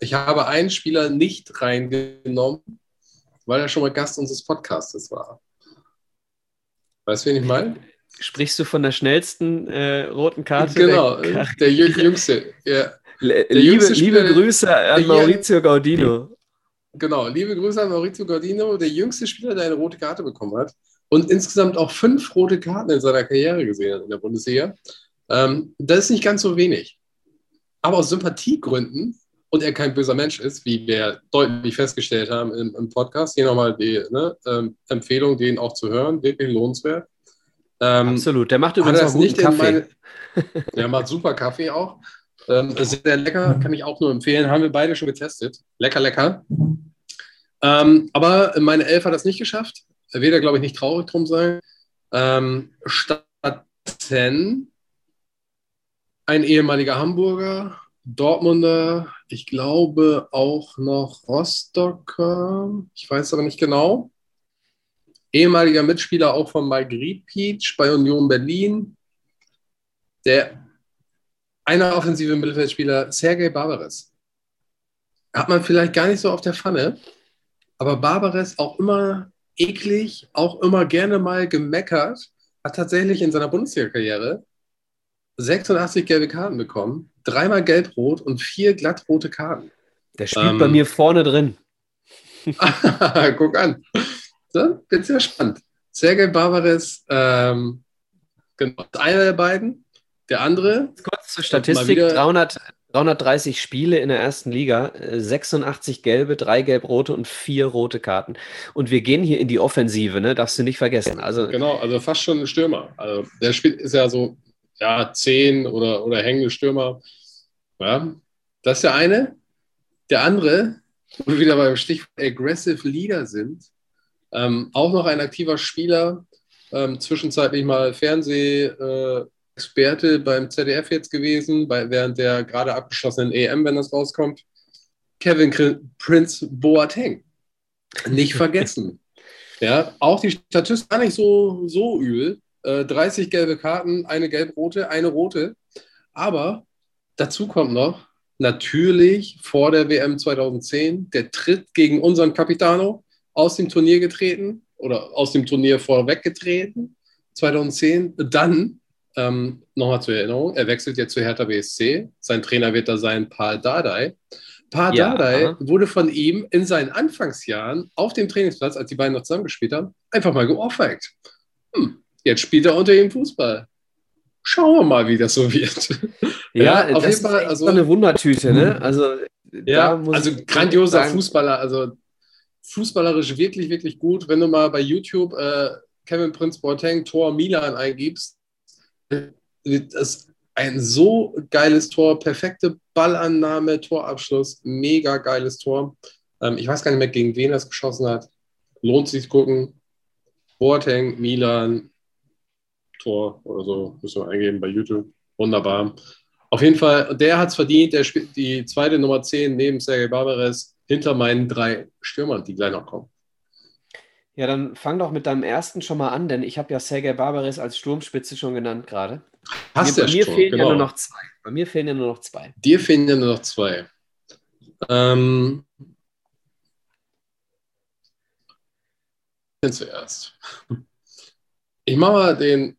ich habe einen Spieler nicht reingenommen, weil er schon mal Gast unseres Podcasts war. Weißt du, wen ich meine? Sprichst du von der schnellsten äh, roten Karte? Genau, der, der Jüngste. Ja. Der liebe, jüngste liebe Grüße an Maurizio Gaudino. Genau, liebe Grüße an Maurizio Gaudino, der jüngste Spieler, der eine rote Karte bekommen hat und insgesamt auch fünf rote Karten in seiner Karriere gesehen hat in der Bundesliga. Ähm, das ist nicht ganz so wenig. Aber aus Sympathiegründen und er kein böser Mensch ist, wie wir deutlich festgestellt haben im, im Podcast. Hier nochmal die ne, ähm, Empfehlung, den auch zu hören, wirklich lohnenswert. Ähm, Absolut, der macht übrigens auch nicht Kaffee. Meine, der macht super Kaffee auch. Ähm, sehr lecker, kann ich auch nur empfehlen. Haben wir beide schon getestet. Lecker, lecker. Ähm, aber meine Elf hat das nicht geschafft. Weder, glaube ich, nicht traurig drum sein. Ähm, stattdessen ein ehemaliger Hamburger, Dortmunder, ich glaube auch noch Rostocker, ich weiß aber nicht genau. Ehemaliger Mitspieler auch von Mike Peach bei Union Berlin. Der eine offensive Mittelfeldspieler, Sergei Barbares. Hat man vielleicht gar nicht so auf der Pfanne, aber Barbares auch immer eklig, auch immer gerne mal gemeckert, hat tatsächlich in seiner Bundesliga-Karriere 86 gelbe Karten bekommen dreimal gelb-rot und vier glattrote Karten. Der spielt ähm, bei mir vorne drin. Guck an. So, bin sehr spannend. Sergei Barbares, ähm, genau, einer der beiden. Der andere. Kurz zur Statistik: 300, 330 Spiele in der ersten Liga, 86 gelbe, drei gelb-rote und vier rote Karten. Und wir gehen hier in die Offensive, ne? darfst du nicht vergessen. Also, genau, also fast schon ein Stürmer. Also der spielt ist ja so ja, zehn oder, oder hängende Stürmer. Ja, das ist der eine. Der andere, wo wir wieder beim Stichwort Aggressive Leader sind, ähm, auch noch ein aktiver Spieler, ähm, zwischenzeitlich mal Fernsehexperte äh, beim ZDF jetzt gewesen, bei, während der gerade abgeschlossenen EM, wenn das rauskommt. Kevin Prince Boateng. Nicht vergessen. ja, auch die Statistik gar nicht so, so übel. Äh, 30 gelbe Karten, eine gelb-rote, eine rote. Aber Dazu kommt noch, natürlich vor der WM 2010, der Tritt gegen unseren Capitano aus dem Turnier getreten oder aus dem Turnier vorweggetreten, 2010. Dann, ähm, nochmal zur Erinnerung, er wechselt jetzt zu Hertha BSC. Sein Trainer wird da sein Paul Dardai. Paul ja, Dardai aha. wurde von ihm in seinen Anfangsjahren auf dem Trainingsplatz, als die beiden noch zusammengespielt haben, einfach mal geohrfeigt. Jetzt spielt er unter ihm Fußball schauen wir mal, wie das so wird. Ja, ja auf jeden Fall. also, eine Wundertüte, ne? Also, ja, also grandioser Fußballer, also fußballerisch wirklich, wirklich gut. Wenn du mal bei YouTube äh, Kevin Prince Boateng Tor Milan eingibst, das ist ein so geiles Tor, perfekte Ballannahme, Torabschluss, mega geiles Tor. Ähm, ich weiß gar nicht mehr, gegen wen es geschossen hat. Lohnt sich gucken. Boateng, Milan, Tor oder so, müssen wir eingeben bei YouTube. Wunderbar. Auf jeden Fall, der hat es verdient. Der spielt die zweite Nummer 10 neben Sergei Barbares hinter meinen drei Stürmern, die gleich noch kommen. Ja, dann fang doch mit deinem ersten schon mal an, denn ich habe ja Sergei Barbares als Sturmspitze schon genannt gerade. Hast mir, bei mir fehlen genau. ja nur noch zwei. Bei mir fehlen ja nur noch zwei. Dir fehlen ja nur noch zwei. Ähm, zuerst. Ich mache mal den,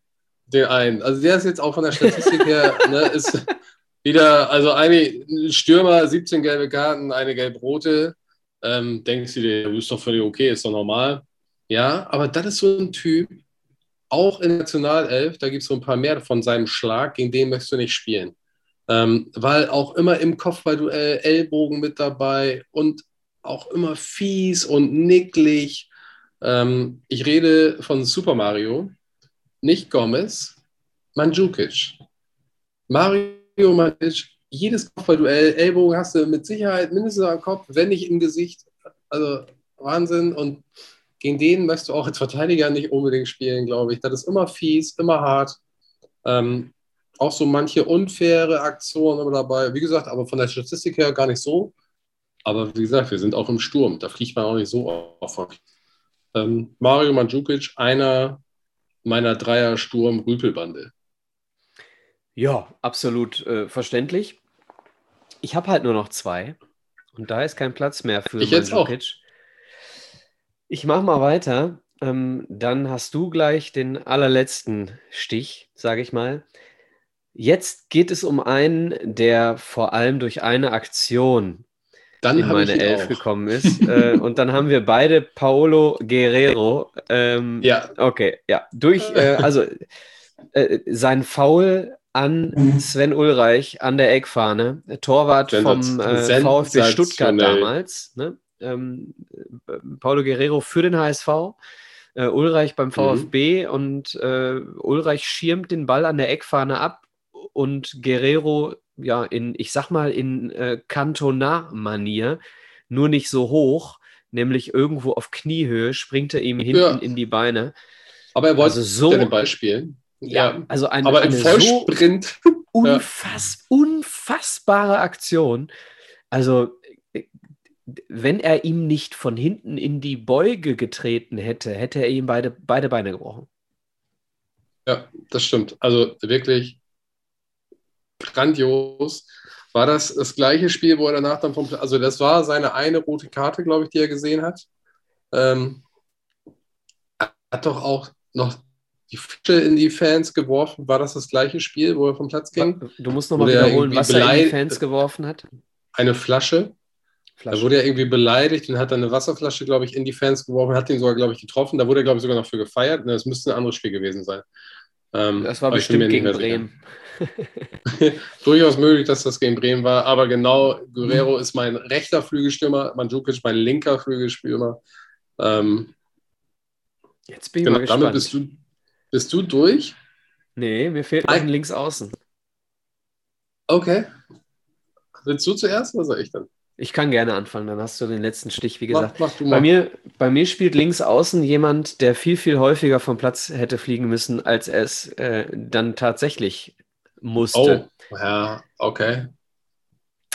den einen. Also der ist jetzt auch von der Statistik her, ne, ist wieder, also ein Stürmer, 17 gelbe Karten, eine gelb-rote. Ähm, denkst du dir, ist doch völlig okay, ist doch normal. Ja, aber das ist so ein Typ, auch in Nationalelf, da gibt es so ein paar mehr von seinem Schlag, gegen den möchtest du nicht spielen. Ähm, weil auch immer im Kopfballduell Ellbogen mit dabei und auch immer fies und nicklig. Ähm, ich rede von Super Mario, nicht Gomez, Mandzukic. Mario Mandzukic, jedes Kopfballduell, Ellbogen hast du mit Sicherheit mindestens am Kopf, wenn nicht im Gesicht. Also Wahnsinn. Und gegen den möchtest du auch als Verteidiger nicht unbedingt spielen, glaube ich. Das ist immer fies, immer hart. Ähm, auch so manche unfaire Aktionen immer dabei. Wie gesagt, aber von der Statistik her gar nicht so. Aber wie gesagt, wir sind auch im Sturm. Da fliegt man auch nicht so oft. Ähm, Mario Mandzukic, einer meiner Dreier-Sturm-Rüpelbande. Ja, absolut äh, verständlich. Ich habe halt nur noch zwei. Und da ist kein Platz mehr für ich jetzt auch. Ich mache mal weiter. Ähm, dann hast du gleich den allerletzten Stich, sage ich mal. Jetzt geht es um einen, der vor allem durch eine Aktion dann in meine Elf auch. gekommen ist. äh, und dann haben wir beide Paolo Guerrero. Ähm, ja. Okay, ja. Durch, äh, also äh, sein Foul an Sven Ulreich an der Eckfahne, Torwart vom äh, VfB Stuttgart damals. Ne? ähm, Paulo Guerrero für den HSV, äh, Ulreich beim VfB mhm. und äh, Ulreich schirmt den Ball an der Eckfahne ab und Guerrero, ja, in, ich sag mal, in äh, Cantona-Manier, nur nicht so hoch, nämlich irgendwo auf Kniehöhe, springt er ihm hinten ja. in die Beine. Aber er wollte also so, den Ball spielen. Ja, ja, also eine, aber im Vollsprint. So unfass, unfassbare Aktion. Also wenn er ihm nicht von hinten in die Beuge getreten hätte, hätte er ihm beide, beide Beine gebrochen. Ja, das stimmt. Also wirklich grandios. War das das gleiche Spiel, wo er danach dann vom. Also, das war seine eine rote Karte, glaube ich, die er gesehen hat. Ähm, er hat doch auch noch die Fische in die Fans geworfen. War das das gleiche Spiel, wo er vom Platz ging? Du musst nochmal wiederholen, was er in die Fans geworfen hat. Eine Flasche Flasche. Da wurde er irgendwie beleidigt und hat dann eine Wasserflasche, glaube ich, in die Fans geworfen, hat ihn sogar, glaube ich, getroffen. Da wurde er, glaube ich, sogar noch für gefeiert. Das müsste ein anderes Spiel gewesen sein. Ähm, das war bestimmt gegen Bremen. Durchaus möglich, dass das gegen Bremen war, aber genau, Guerrero ist mein rechter Flügelstürmer, Mandzukic mein linker Flügelstürmer. Ähm, Jetzt bin ich genau, mal gespannt. Damit bist du, bist du durch? Nee, mir fehlt ein Linksaußen. Okay. Willst du zuerst oder soll ich dann? Ich kann gerne anfangen, dann hast du den letzten Stich, wie gesagt. Mach, mach bei, mir, bei mir spielt links außen jemand, der viel, viel häufiger vom Platz hätte fliegen müssen, als er es äh, dann tatsächlich musste. Oh, ja, okay.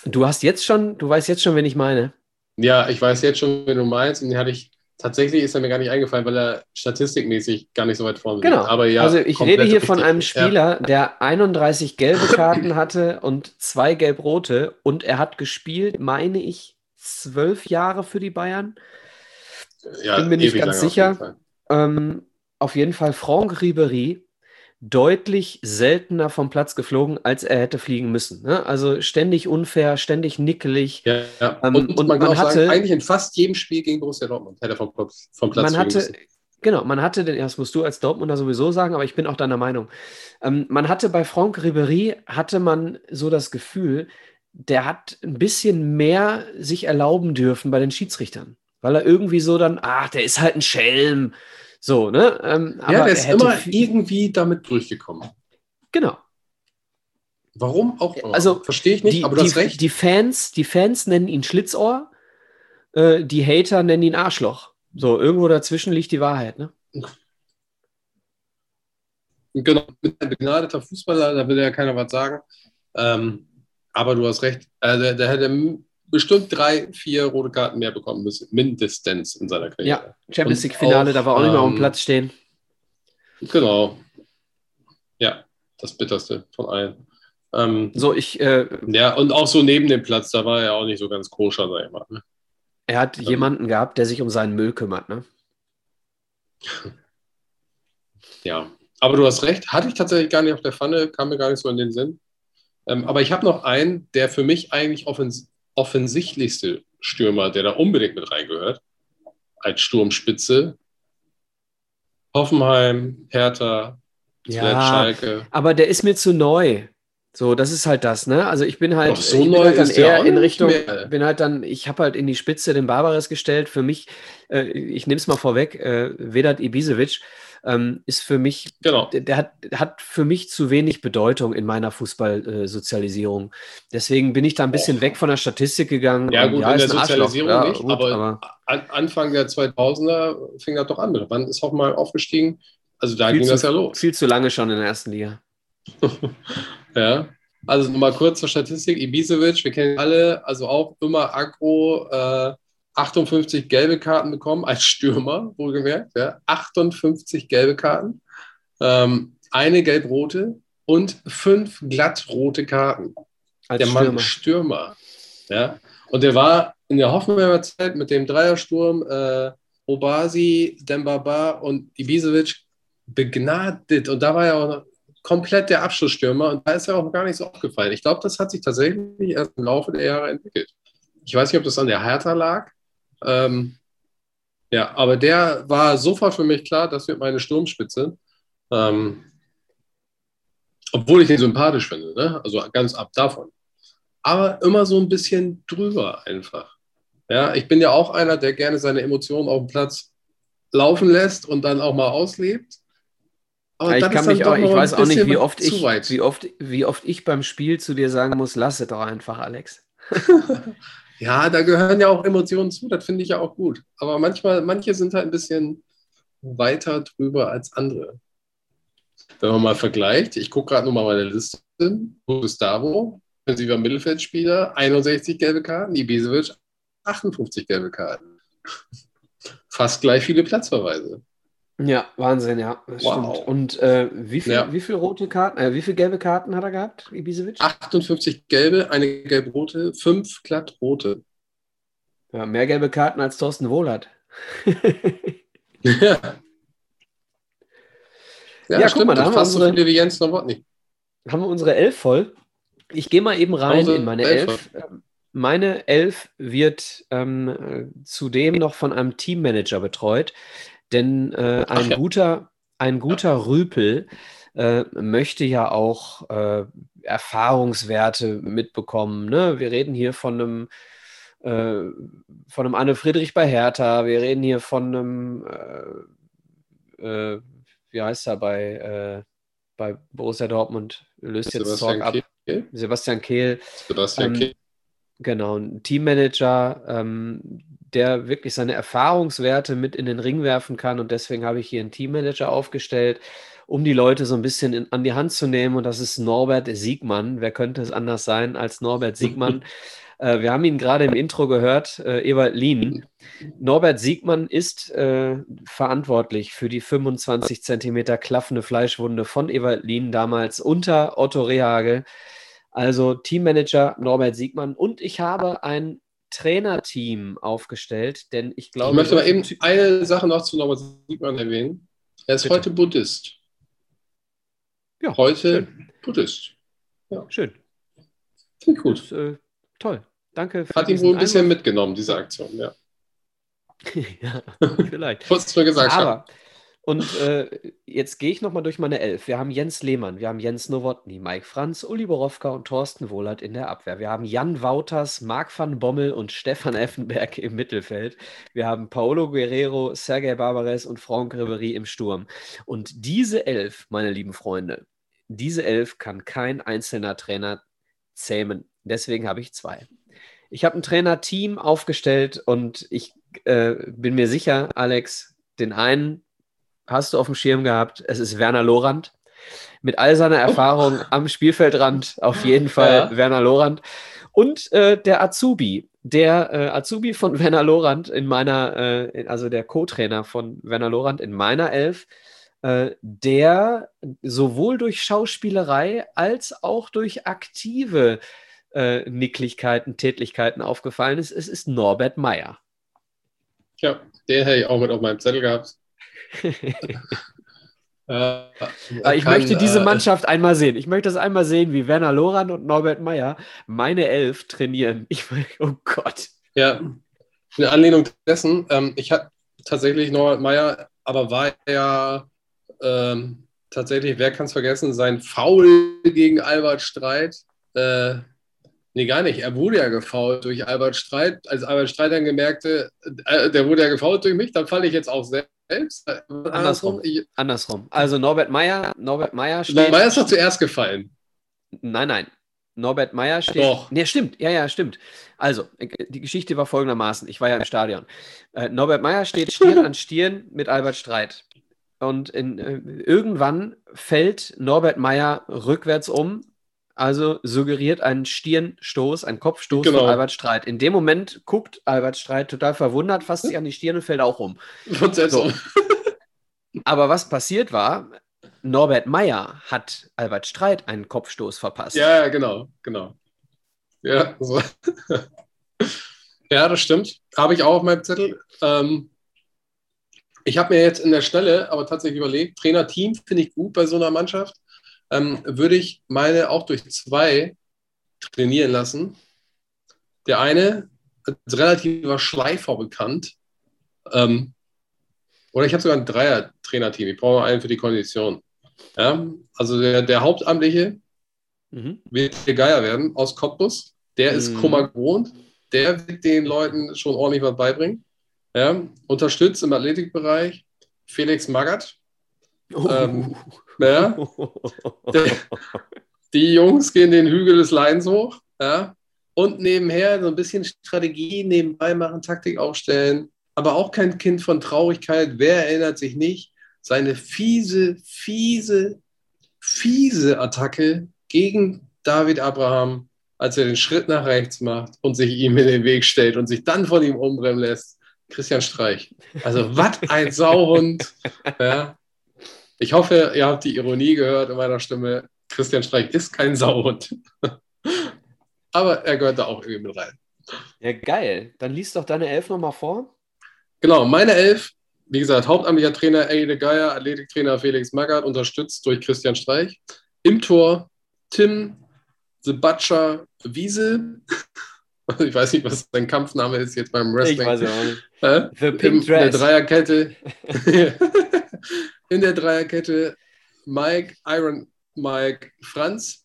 Du hast jetzt schon, du weißt jetzt schon, wen ich meine. Ja, ich weiß jetzt schon, wen du meinst. Und den hatte ich Tatsächlich ist er mir gar nicht eingefallen, weil er statistikmäßig gar nicht so weit vorne genau. Aber ja, also ich rede hier richtig. von einem Spieler, ja. der 31 gelbe Karten hatte und zwei gelb-rote und er hat gespielt, meine ich, zwölf Jahre für die Bayern. Ja, Bin mir nicht ganz sicher. Auf jeden, ähm, auf jeden Fall Franck Ribery deutlich seltener vom Platz geflogen, als er hätte fliegen müssen. Ne? Also ständig unfair, ständig nickelig. Ja, ja. Ähm, und, und, man, man hatte, sagen, eigentlich in fast jedem Spiel gegen Borussia Dortmund hätte er vom, vom Platz man hatte, Genau, man hatte den, das musst du als Dortmunder sowieso sagen, aber ich bin auch deiner Meinung. Ähm, man hatte bei Franck Ribéry, hatte man so das Gefühl, der hat ein bisschen mehr sich erlauben dürfen bei den Schiedsrichtern. Weil er irgendwie so dann, ach, der ist halt ein Schelm. So, ne? Ähm, ja, der ist immer irgendwie damit durchgekommen. Genau. Warum auch immer. Also, Verstehe ich nicht, die, aber du die, hast recht. Die Fans, die Fans nennen ihn Schlitzohr, äh, die Hater nennen ihn Arschloch. So, irgendwo dazwischen liegt die Wahrheit, ne? Genau, ein begnadeter Fußballer, da will ja keiner was sagen. Ähm, aber du hast recht, äh, der, der, hätte bestimmt drei, vier rote Karten mehr bekommen müssen, mindestens in seiner Karriere. Ja, Champions League-Finale, da war auch nicht mehr auf dem ähm, Platz stehen. Genau. Ja, das Bitterste von allen. Ähm, so, ich. Äh, ja, und auch so neben dem Platz, da war er auch nicht so ganz koscher, sag ich mal. Ne? Er hat ähm, jemanden gehabt, der sich um seinen Müll kümmert, ne? Ja, aber du hast recht, hatte ich tatsächlich gar nicht auf der Pfanne, kam mir gar nicht so in den Sinn. Ähm, aber ich habe noch einen, der für mich eigentlich offens offensichtlichste Stürmer, der da unbedingt mit reingehört, als Sturmspitze. Hoffenheim, Hertha, ja, Schalke. Aber der ist mir zu neu. So, das ist halt das, ne? Also ich bin halt, so ich bin halt dann eher in Richtung, mehr. bin halt dann, ich habe halt in die Spitze den Barbares gestellt. Für mich, äh, ich nehme es mal vorweg, äh, Vedat Ibisevic ähm, ist für mich, genau. der, der, hat, hat für mich zu wenig Bedeutung in meiner Fußballsozialisierung. Äh, Deswegen bin ich da ein bisschen oh. weg von der Statistik gegangen. Ja, gut, ja, in der Sozialisierung ja, nicht, gut, aber, aber, Anfang der 2000er fing das doch an. Wann ist auch mal aufgestiegen? Also da ging zu, das ja los. Viel zu lange schon in der ersten Liga. ja. Also nochmal kurz zur Statistik. Ibisevic, wir kennen alle, also auch immer aggro, äh, 58 gelbe Karten bekommen als Stürmer, wohlgemerkt. Ja. 58 gelbe Karten, ähm, eine gelb-rote und fünf glattrote Karten. Als der Stürmer. Mann Stürmer. Ja. Und der war in der Hoffenheimer Zeit mit dem Dreiersturm äh, Obasi, Dembaba und Ibisevic begnadet. Und da war er auch komplett der Abschlussstürmer und da ist er auch gar nicht so aufgefallen. Ich glaube, das hat sich tatsächlich erst im Laufe der Jahre entwickelt. Ich weiß nicht, ob das an der Hertha lag. Ähm, ja, aber der war sofort für mich klar, das wird meine Sturmspitze. Ähm, obwohl ich ihn sympathisch finde, ne? also ganz ab davon. Aber immer so ein bisschen drüber einfach. Ja, ich bin ja auch einer, der gerne seine Emotionen auf dem Platz laufen lässt und dann auch mal auslebt. Aber ich kann mich auch, ich weiß auch nicht, wie oft ich, wie oft, wie oft ich beim Spiel zu dir sagen muss, lass es doch einfach, Alex. ja, da gehören ja auch Emotionen zu, das finde ich ja auch gut. Aber manchmal, manche sind halt ein bisschen weiter drüber als andere. Wenn man mal vergleicht, ich gucke gerade nochmal meine Liste, Gustavo, offensiver Mittelfeldspieler, 61 gelbe Karten, Ibisevic, 58 gelbe Karten. Fast gleich viele Platzverweise. Ja, Wahnsinn, ja. wow. Stimmt. Und äh, wie viele ja. viel rote Karten, äh, wie viele gelbe Karten hat er gehabt, Ibisevic? 58 gelbe, eine gelb-rote, fünf glatt rote. Ja, mehr gelbe Karten als Thorsten Wohlert. ja. Ja, ja guck mal, da haben wir unsere, so viele wie Jens Nowotny. Haben wir unsere Elf voll. Ich gehe mal eben rein in meine Elf. Elf. Meine Elf wird ähm, zudem noch von einem Teammanager betreut. Denn äh, ein, ja. guter, ein guter Rüpel äh, möchte ja auch äh, Erfahrungswerte mitbekommen. Ne? Wir reden hier von einem, äh, von einem Anne Friedrich bei Hertha, wir reden hier von einem, äh, äh, wie heißt er bei, bei Borussia Dortmund, löst jetzt Sorg ab. Kehl. Sebastian Kehl. Sebastian ähm, Kehl. Genau, ein Teammanager, ähm, der wirklich seine Erfahrungswerte mit in den Ring werfen kann. Und deswegen habe ich hier einen Teammanager aufgestellt, um die Leute so ein bisschen in, an die Hand zu nehmen. Und das ist Norbert Siegmann. Wer könnte es anders sein als Norbert Siegmann? äh, wir haben ihn gerade im Intro gehört, äh, Ewald Lien. Norbert Siegmann ist äh, verantwortlich für die 25 Zentimeter klaffende Fleischwunde von Ewald Lien damals unter Otto Rehagel. Also Teammanager Norbert Siegmann. Und ich habe ein Trainerteam aufgestellt, denn ich glaube. Ich möchte mal eben eine Sache noch zu Norbert Siegmann erwähnen. Er ist Bitte. heute Buddhist. Ja, heute schön. Buddhist. Ja. Schön. Finde ich gut. Das, äh, toll. Danke. Hat ihn wohl ein bisschen Einwurf. mitgenommen, diese Aktion, ja. ja, vielleicht. Kurz nur gesagt Aber Und äh, jetzt gehe ich nochmal durch meine Elf. Wir haben Jens Lehmann, wir haben Jens Nowotny, Mike Franz, Uli Borowka und Thorsten Wohlert in der Abwehr. Wir haben Jan Wouters, Marc van Bommel und Stefan Effenberg im Mittelfeld. Wir haben Paolo Guerrero, Sergei Barbares und Franck Ribery im Sturm. Und diese Elf, meine lieben Freunde, diese Elf kann kein einzelner Trainer zähmen. Deswegen habe ich zwei. Ich habe ein Trainerteam aufgestellt und ich äh, bin mir sicher, Alex, den einen hast du auf dem Schirm gehabt. Es ist Werner Lorand. Mit all seiner Erfahrung am Spielfeldrand auf jeden Fall ja. Werner Lorand. Und äh, der Azubi, der äh, Azubi von Werner Lorand in meiner, äh, also der Co-Trainer von Werner Lorand in meiner Elf, äh, der sowohl durch Schauspielerei als auch durch aktive äh, Nicklichkeiten, Tätlichkeiten aufgefallen ist. Es ist Norbert Meyer. Ja, den hätte ich auch mit auf meinem Zettel gehabt. äh, ich kann, möchte diese äh, Mannschaft einmal sehen. Ich möchte das einmal sehen, wie Werner Loran und Norbert Meyer meine Elf trainieren. Ich oh Gott. Ja, in Anlehnung dessen, ähm, ich hatte tatsächlich Norbert Meyer, aber war ja ähm, tatsächlich, wer kann es vergessen, sein Foul gegen Albert Streit. Äh, Nee, gar nicht. Er wurde ja gefault durch Albert Streit. Als Albert Streit dann gemerkte, äh, der wurde ja gefault durch mich, dann falle ich jetzt auch selbst. Andersrum. Ich, Andersrum. Also Norbert Meyer, Norbert Meyer steht. Meyer ist doch zuerst gefallen. Nein, nein. Norbert Meyer steht. Doch. Nee, stimmt. Ja, ja, stimmt. Also, die Geschichte war folgendermaßen. Ich war ja im Stadion. Äh, Norbert Meyer steht Stirn an Stirn mit Albert Streit. Und in, äh, irgendwann fällt Norbert Meyer rückwärts um also suggeriert einen Stirnstoß, einen Kopfstoß genau. von Albert Streit. In dem Moment guckt Albert Streit total verwundert, fasst sich an die Stirn und fällt auch um. So. Aber was passiert war, Norbert Meyer hat Albert Streit einen Kopfstoß verpasst. Ja, genau, genau. Ja, so. ja das stimmt. Habe ich auch auf meinem Zettel. Ähm, ich habe mir jetzt in der Stelle aber tatsächlich überlegt, Trainer-Team finde ich gut bei so einer Mannschaft ähm, würde ich meine auch durch zwei trainieren lassen. Der eine als relativer Schleifer bekannt. Ähm, oder ich habe sogar ein Dreier-Trainerteam. Ich brauche einen für die Kondition. Ja? Also der, der Hauptamtliche mhm. wird der Geier werden aus Cottbus. Der ist mhm. Kummer gewohnt. Der wird den Leuten schon ordentlich was beibringen. Ja? Unterstützt im Athletikbereich Felix Magath. Oh. Ähm, ja. Die Jungs gehen den Hügel des Leins hoch. Ja. Und nebenher so ein bisschen Strategie nebenbei machen, Taktik aufstellen. Aber auch kein Kind von Traurigkeit. Wer erinnert sich nicht? Seine fiese, fiese, fiese Attacke gegen David Abraham, als er den Schritt nach rechts macht und sich ihm in den Weg stellt und sich dann von ihm umbrennen lässt. Christian Streich. Also, was ein Sauhund. Ja. Ich hoffe, ihr habt die Ironie gehört in meiner Stimme. Christian Streich ist kein Sauhund. Aber er gehört da auch irgendwie mit rein. Ja, geil. Dann liest doch deine Elf nochmal vor. Genau, meine Elf, wie gesagt, hauptamtlicher Trainer Ede Geier, Athletiktrainer Felix Magath, unterstützt durch Christian Streich. Im Tor Tim The Butcher Wiese. Ich weiß nicht, was sein Kampfname ist jetzt beim Wrestling. Ich weiß auch nicht. Äh? The Pink In Dress. der Dreierkette. in der Dreierkette Mike, Iron Mike, Franz.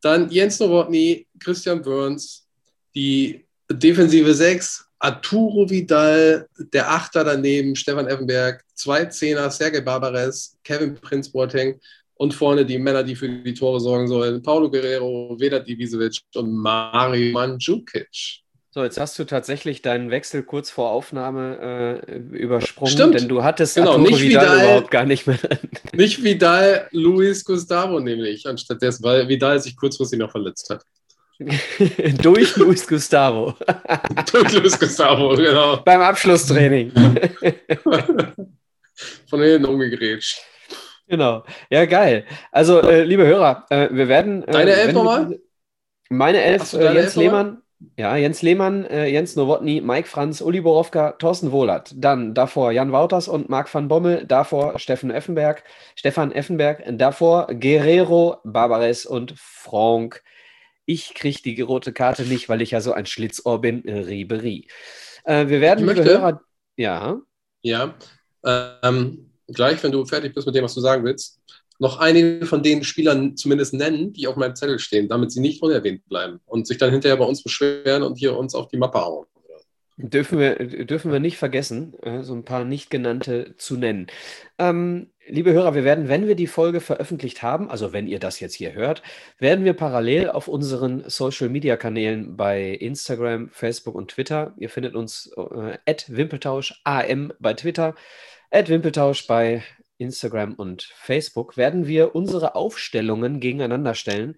Dann Jens Nowotny, Christian Burns, die Defensive 6, Arturo Vidal, der Achter daneben, Stefan Effenberg, zwei Zehner, Sergei Barbares, Kevin Prinz Boateng und vorne die Männer, die für die Tore sorgen sollen, Paulo Guerrero, Vedat Divisevic und Mario Mandzukic. So, jetzt hast du tatsächlich deinen Wechsel kurz vor Aufnahme äh, übersprungen, Stimmt. denn du hattest genau, Arturo nicht Vidal, Vidal überhaupt gar nicht mehr. nicht Vidal, Luis Gustavo nämlich, anstatt dessen, weil Vidal sich kurzfristig noch verletzt hat. Durch Luis Gustavo. Durch Luis Gustavo, genau. Beim Abschlusstraining. Von hinten umgegrätscht. Genau. Ja, geil. Also, äh, liebe Hörer, äh, wir werden. Äh, deine Elf nochmal? Meine Elf, äh, Jens Lehmann. Ja, Jens Lehmann, äh, Jens Nowotny, Mike Franz, Uli Borowka, Thorsten Wohlert. Dann davor Jan Wouters und Marc van Bommel. Davor Steffen Effenberg, Stefan Effenberg. Davor Guerrero, Barbares und Franck. Ich kriege die rote Karte nicht, weil ich ja so ein Schlitzohr bin. Ribery. Äh, wir werden, ich liebe möchte, Hörer. Ja. Ja. Ähm, gleich, wenn du fertig bist mit dem, was du sagen willst, noch einige von den Spielern zumindest nennen, die auf meinem Zettel stehen, damit sie nicht unerwähnt bleiben und sich dann hinterher bei uns beschweren und hier uns auf die Mappe hauen. Dürfen wir, dürfen wir nicht vergessen, äh, so ein paar nicht genannte zu nennen. Ähm, liebe Hörer, wir werden, wenn wir die Folge veröffentlicht haben, also wenn ihr das jetzt hier hört, werden wir parallel auf unseren Social-Media-Kanälen bei Instagram, Facebook und Twitter, ihr findet uns äh, Wimpeltausch AM bei Twitter, Wimpeltausch bei Instagram und Facebook, werden wir unsere Aufstellungen gegeneinander stellen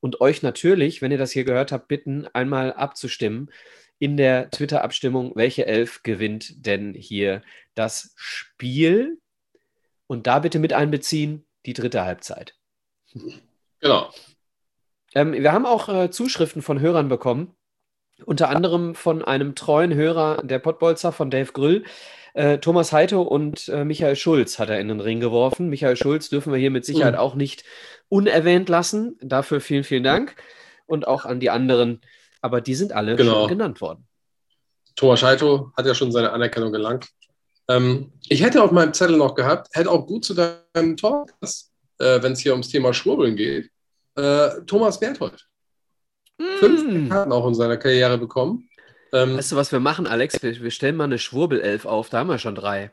und euch natürlich, wenn ihr das hier gehört habt, bitten, einmal abzustimmen in der Twitter-Abstimmung, welche Elf gewinnt denn hier das Spiel? Und da bitte mit einbeziehen die dritte Halbzeit. Genau. Ähm, wir haben auch äh, Zuschriften von Hörern bekommen, unter anderem von einem treuen Hörer der Pottbolzer, von Dave Grüll. Äh, Thomas Heito und äh, Michael Schulz hat er in den Ring geworfen. Michael Schulz dürfen wir hier mit Sicherheit mhm. auch nicht unerwähnt lassen. Dafür vielen, vielen Dank. Und auch an die anderen aber die sind alle genau. schon genannt worden. Thomas Scheito hat ja schon seine Anerkennung gelangt. Ähm, ich hätte auf meinem Zettel noch gehabt, hätte auch gut zu deinem Talk, äh, wenn es hier ums Thema Schwurbeln geht, äh, Thomas Berthold. Mm. Fünf Karten auch in seiner Karriere bekommen. Ähm, weißt du, was wir machen, Alex? Wir, wir stellen mal eine Schwurbelelf auf, da haben wir schon drei.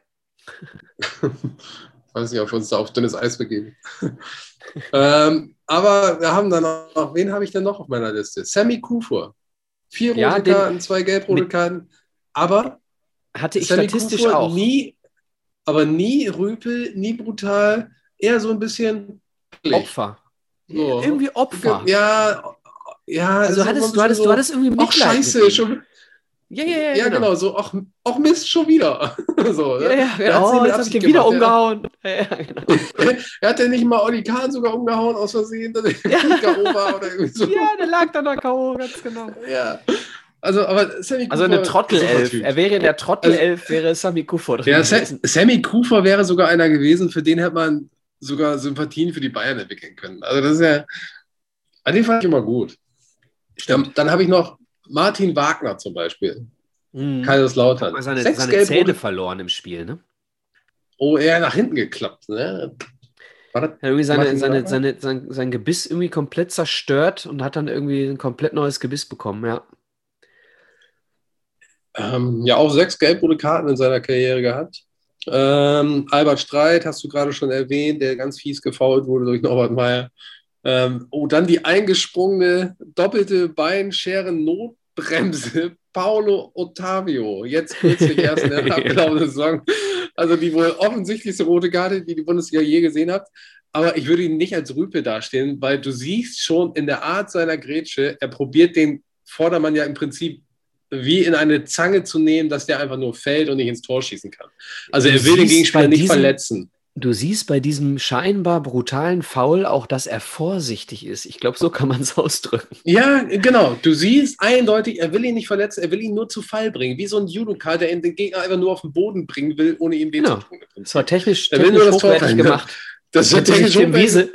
ich weiß nicht, ob wir uns da auf dünnes Eis begeben. ähm, aber wir haben dann noch, wen habe ich denn noch auf meiner Liste? Sammy Kufur. Vier rote ja, Karten, zwei gelb-rote Karten. Aber hatte ich Sammy statistisch Kufur auch. Nie, aber nie Rüpel, nie brutal, eher so ein bisschen Opfer. So. Irgendwie Opfer. Ja, ja. Also hattest, du, hattest, so, du hattest irgendwie Mitleid. Ach, scheiße, schon, ja, ja, ja. Ja, genau. genau, so, auch, auch Mist schon wieder. so, ja, ja, ja. Oh, jetzt hast du wieder umgehauen. Ja, ja, genau. er hat ja nicht mal Olli Kahn sogar umgehauen aus Versehen, dass er ja. K.O. war oder irgendwie so. Ja, der lag dann da K.O., ganz genau. Ja. Also, aber Sammy also eine Trottelelf. Er wäre in der Trottelelf, also, wäre Sammy Kufer drin. Ja, Sammy Kufer wäre sogar einer gewesen, für den hätte man sogar Sympathien für die Bayern entwickeln können. Also das ist ja, an den fand ich immer gut. Stimmt. Dann habe ich noch Martin Wagner zum Beispiel. Mhm. Kaiserslautern. Hat seine, Sechs seine Zähne verloren im Spiel, ne? Oh, er nach hinten geklappt, ne? Hat irgendwie seine, seine, seine, sein, sein Gebiss irgendwie komplett zerstört und hat dann irgendwie ein komplett neues Gebiss bekommen, ja. Ähm, ja, auch sechs gelb-rote Karten in seiner Karriere gehabt. Ähm, Albert Streit hast du gerade schon erwähnt, der ganz fies gefault wurde durch Norbert Meyer. Ähm, oh, dann die eingesprungene doppelte Beinscheren-Notbremse Paulo Ottavio. Jetzt kürzlich erst in der abgelaufenen Saison. Also die wohl offensichtlichste rote Karte, die die Bundesliga je gesehen hat. Aber ich würde ihn nicht als Rüpe dastehen, weil du siehst schon in der Art seiner Grätsche, er probiert den Vordermann ja im Prinzip wie in eine Zange zu nehmen, dass der einfach nur fällt und nicht ins Tor schießen kann. Also er will den Gegenspieler nicht verletzen. Du siehst bei diesem scheinbar brutalen Foul auch, dass er vorsichtig ist. Ich glaube, so kann man es ausdrücken. Ja, genau. Du siehst eindeutig, er will ihn nicht verletzen, er will ihn nur zu Fall bringen. Wie so ein Judoka, der den Gegner einfach nur auf den Boden bringen will, ohne ihm weh genau. zu tun. Das war technisch, er technisch hochwertig gemacht. Das hätte technisch Tim, Wiese,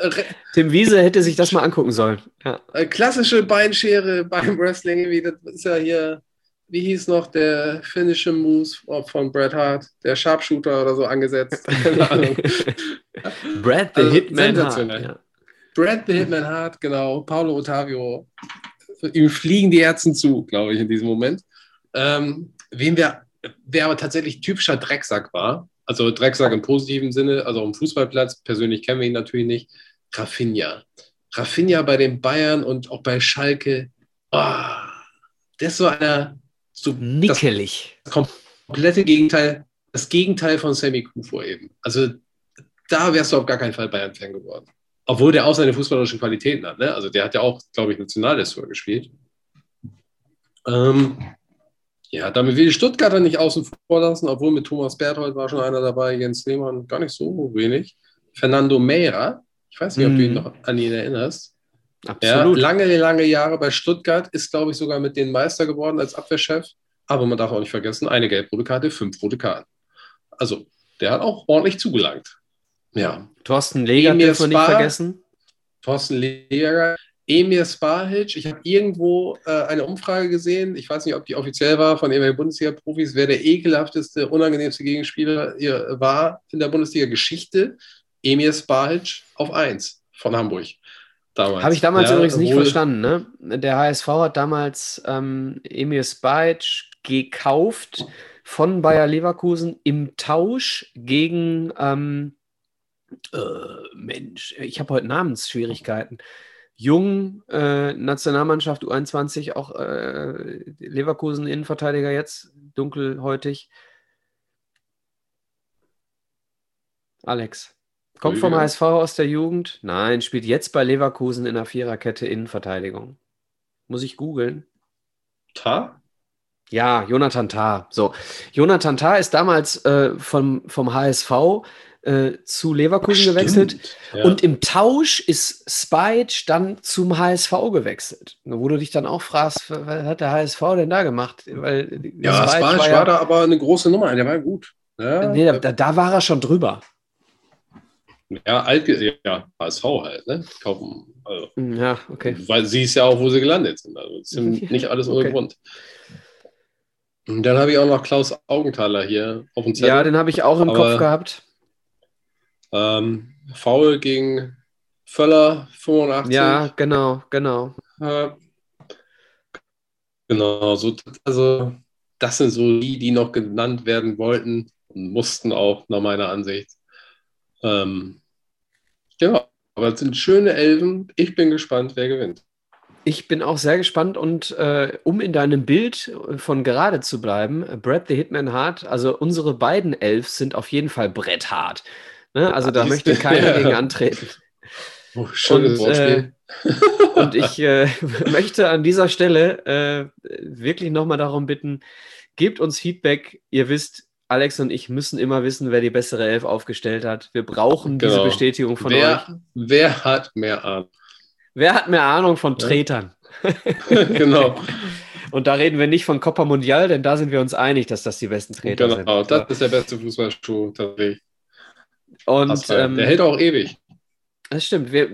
Tim Wiese hätte sich das mal angucken sollen. Ja. Klassische Beinschere beim Wrestling, wie das ist ja hier wie hieß noch der finnische Moose von Bret Hart, der Sharpshooter oder so angesetzt. Keine Ahnung. Brad the also, Hitman Hart. Ja. Brad the Hitman Hart, genau. Paulo Ottavio. Ihm fliegen die Herzen zu, glaube ich, in diesem Moment. Ähm, wem wer, wer aber tatsächlich typischer Drecksack war, also Drecksack im positiven Sinne, also am Fußballplatz, persönlich kennen wir ihn natürlich nicht, Rafinha. Rafinha bei den Bayern und auch bei Schalke. Oh, ist so einer, so Nickelig. Das komplette Gegenteil, das Gegenteil von Sammy Kufur eben. Also da wärst du auf gar keinen Fall Bayern-Fan geworden. Obwohl der auch seine fußballerischen Qualitäten hat. Ne? Also der hat ja auch, glaube ich, Nationalressort gespielt. Ähm, ja, damit will die Stuttgarter nicht außen vor lassen, obwohl mit Thomas Berthold war schon einer dabei, Jens Lehmann gar nicht so wenig. Fernando Meira, ich weiß nicht, ob mm. du ihn mhm. noch an ihn erinnerst. Absolut. Ja, lange, lange Jahre bei Stuttgart, ist, glaube ich, sogar mit den Meister geworden als Abwehrchef. Aber man darf auch nicht vergessen, eine gelb-rote Karte, fünf rote Karten. Also, der hat auch ordentlich zugelangt. Ja. Thorsten Leger dürfen wir nicht vergessen. Thorsten Leger, Emir Spahic. Ich habe irgendwo äh, eine Umfrage gesehen, ich weiß nicht, ob die offiziell war, von irgendwelchen Bundesliga-Profis, wer der ekelhafteste, unangenehmste Gegenspieler war in der Bundesliga-Geschichte. Emir Spahic auf 1 von Hamburg. Habe ich damals ja, übrigens nicht verstanden. Ne? Der HSV hat damals ähm, Emir Spahic gekauft von Bayer Leverkusen im Tausch gegen ähm, äh, Mensch, ich habe heute Namensschwierigkeiten. Jung, äh, Nationalmannschaft U21, auch äh, Leverkusen Innenverteidiger jetzt, dunkelhäutig. Alex. Kommt vom HSV aus der Jugend? Nein, spielt jetzt bei Leverkusen in der Viererkette Innenverteidigung. Muss ich googeln. Tar? Ja, Jonathan Tah. So, Jonathan Tah ist damals äh, vom, vom HSV äh, zu Leverkusen Ach, gewechselt ja. und im Tausch ist Spike dann zum HSV gewechselt. Wo du dich dann auch fragst, was hat der HSV denn da gemacht? Weil ja, Spike war, war, ja, da aber eine große Nummer, der war gut. Ja. Nee, da, da war er schon drüber. Ja, alt, ja, HSV halt, ne? Kaufen, also, ja, okay. Weil sie ist ja auch, wo sie gelandet sind. Also ist nicht alles ohne okay. Grund. Und dann habe ich auch noch Klaus Augenthaler hier auf dem Zettel. Ja, den habe ich auch im Aber, Kopf gehabt. Ähm, Foul gegen Völler 85. Ja, genau, genau. Äh, genau, so, also das sind so die, die noch genannt werden wollten und mussten auch, nach meiner Ansicht. Ähm, ja, aber es sind schöne Elfen. Ich bin gespannt, wer gewinnt. Ich bin auch sehr gespannt und äh, um in deinem Bild von gerade zu bleiben, Brad the Hitman Hart, also unsere beiden Elfs sind auf jeden Fall bretthart. Ne? Also da möchte keiner gegen antreten. Oh, schönes und, äh, und ich äh, möchte an dieser Stelle äh, wirklich nochmal darum bitten, gebt uns Feedback. Ihr wisst, Alex und ich müssen immer wissen, wer die bessere Elf aufgestellt hat. Wir brauchen genau. diese Bestätigung von wer, euch. Wer hat mehr Ahnung? Wer hat mehr Ahnung von Tretern? genau. Und da reden wir nicht von Copa Mundial, denn da sind wir uns einig, dass das die besten Treter genau, sind. Genau, das ist der beste Fußballschuh tatsächlich. Und ähm, der hält auch ewig. Das stimmt. Wir,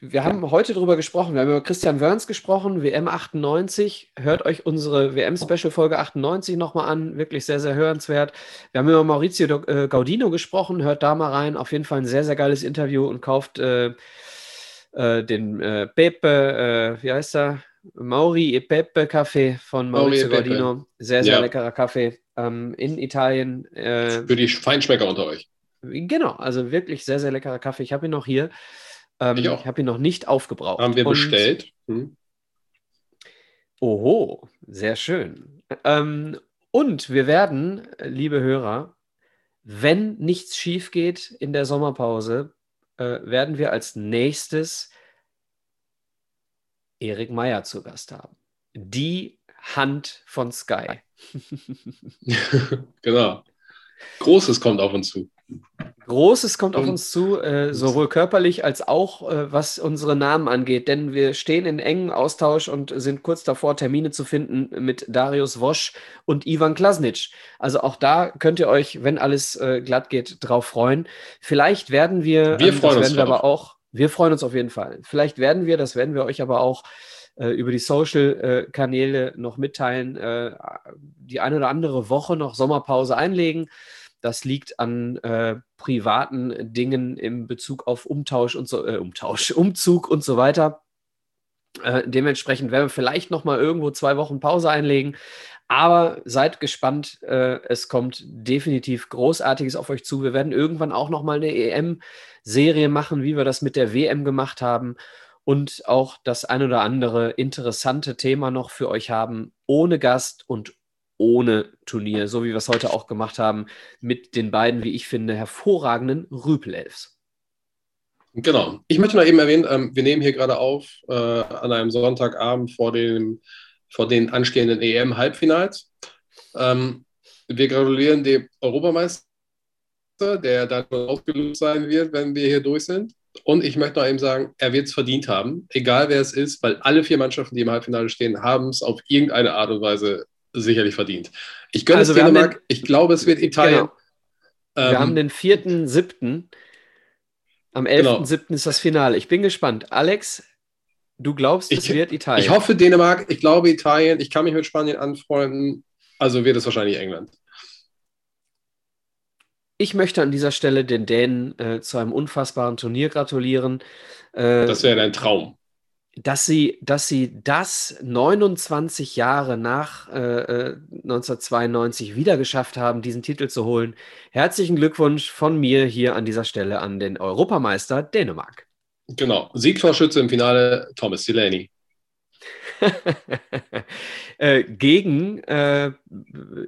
wir haben heute darüber gesprochen. Wir haben über Christian Wörns gesprochen, WM 98. Hört euch unsere WM-Special-Folge 98 nochmal an. Wirklich sehr, sehr hörenswert. Wir haben über Maurizio äh, Gaudino gesprochen. Hört da mal rein. Auf jeden Fall ein sehr, sehr geiles Interview und kauft äh, äh, den äh, Pepe, äh, wie heißt er? Mauri e Pepe Kaffee von Maurizio Mauri Gordino. Sehr, sehr ja. leckerer Kaffee ähm, in Italien. Äh, Für die Feinschmecker unter euch. Genau, also wirklich sehr, sehr leckerer Kaffee. Ich habe ihn noch hier. Ähm, ich, ich habe ihn noch nicht aufgebraucht. Haben wir Und, bestellt. Hm. Oho, sehr schön. Ähm, und wir werden, liebe Hörer, wenn nichts schief geht in der Sommerpause, äh, werden wir als nächstes Erik Meyer zu Gast haben. Die Hand von Sky. genau. Großes kommt auf uns zu. Großes kommt auf uns zu, äh, sowohl körperlich als auch äh, was unsere Namen angeht, denn wir stehen in engem Austausch und sind kurz davor, Termine zu finden mit Darius Wosch und Ivan Klasnic. Also auch da könnt ihr euch, wenn alles äh, glatt geht, drauf freuen. Vielleicht werden wir, wir ähm, freuen uns wir aber auch, wir freuen uns auf jeden Fall. Vielleicht werden wir, das werden wir euch aber auch äh, über die Social-Kanäle noch mitteilen, äh, die eine oder andere Woche noch Sommerpause einlegen. Das liegt an äh, privaten Dingen im Bezug auf Umtausch und so, äh, Umtausch, Umzug und so weiter. Äh, dementsprechend werden wir vielleicht noch mal irgendwo zwei Wochen Pause einlegen. Aber seid gespannt, äh, es kommt definitiv Großartiges auf euch zu. Wir werden irgendwann auch noch mal eine EM-Serie machen, wie wir das mit der WM gemacht haben und auch das ein oder andere interessante Thema noch für euch haben, ohne Gast und ohne Turnier, so wie wir es heute auch gemacht haben, mit den beiden, wie ich finde, hervorragenden Rüpelelfs. Genau. Ich möchte noch eben erwähnen, ähm, wir nehmen hier gerade auf äh, an einem Sonntagabend vor, dem, vor den anstehenden EM-Halbfinals. Ähm, wir gratulieren dem Europameister, der dann ausgelöst sein wird, wenn wir hier durch sind. Und ich möchte noch eben sagen, er wird es verdient haben, egal wer es ist, weil alle vier Mannschaften, die im Halbfinale stehen, haben es auf irgendeine Art und Weise sicherlich verdient. Ich gönne also es Dänemark, den, ich glaube, es wird Italien. Genau. Wir ähm, haben den 4.7. Am 11.7. Genau. ist das Finale. Ich bin gespannt. Alex, Du glaubst, es Ich- wird Italien. Ich hoffe Dänemark, ich glaube Italien, ich kann mich mit Spanien anfreunden. Also wird es wahrscheinlich England. Ich möchte an dieser Stelle den Dänen äh, zu einem unfassbaren Turnier gratulieren. Äh, Das wäre dein Traum. Dass sie, dass sie das 29 Jahre nach äh, äh, 1992 wieder geschafft haben, diesen Titel zu holen. Herzlichen Glückwunsch von mir hier an dieser Stelle an den Europameister Dänemark. Genau. Siegtorschütze im Finale Thomas Delaney. äh, gegen äh,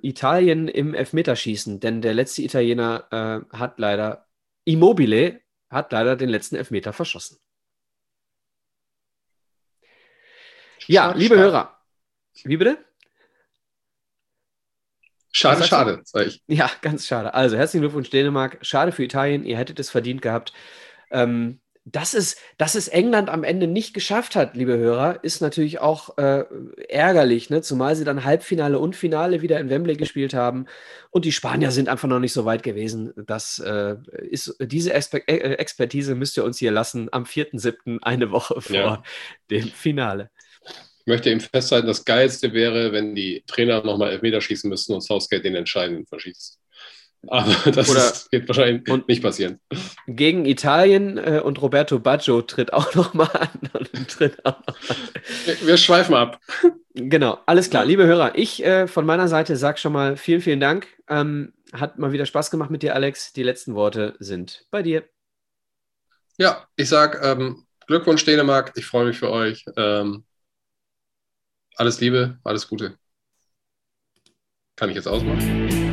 Italien im Elfmeterschießen, denn der letzte Italiener äh, hat leider, Immobile hat leider den letzten Elfmeter verschossen. Ja, Schade, liebe schade. Hörer, wie bitte? Schade, schade, sag ich. Ja, ganz schade. Also herzlichen Glückwunsch Dänemark. Schade für Italien, ihr hättet es verdient gehabt. Ähm, dass, es, dass es England am Ende nicht geschafft hat, liebe Hörer, ist natürlich auch äh, ärgerlich, ne? zumal sie dann Halbfinale und Finale wieder in Wembley gespielt haben. Und die Spanier sind einfach noch nicht so weit gewesen. Das äh, ist, diese Exper äh, Expertise müsst ihr uns hier lassen am 4.7., eine Woche vor Ja. dem Finale. Ich möchte eben festhalten, das Geilste wäre, wenn die Trainer nochmal Elfmeter schießen müssten und Southgate den Entscheidenden verschießt. Aber das ist, wird wahrscheinlich und- nicht passieren. Gegen Italien äh, und Roberto Baggio tritt auch nochmal an. Tritt auch noch an. Wir, wir schweifen ab. Genau, alles klar. Liebe Hörer, ich äh, von meiner Seite sage schon mal vielen, vielen Dank. Ähm, hat mal wieder Spaß gemacht mit dir, Alex. Die letzten Worte sind bei dir. Ja, ich sag ähm, Glückwunsch Dänemark. Ich freue mich für euch. Ähm, alles Liebe, alles Gute. Kann ich jetzt ausmachen?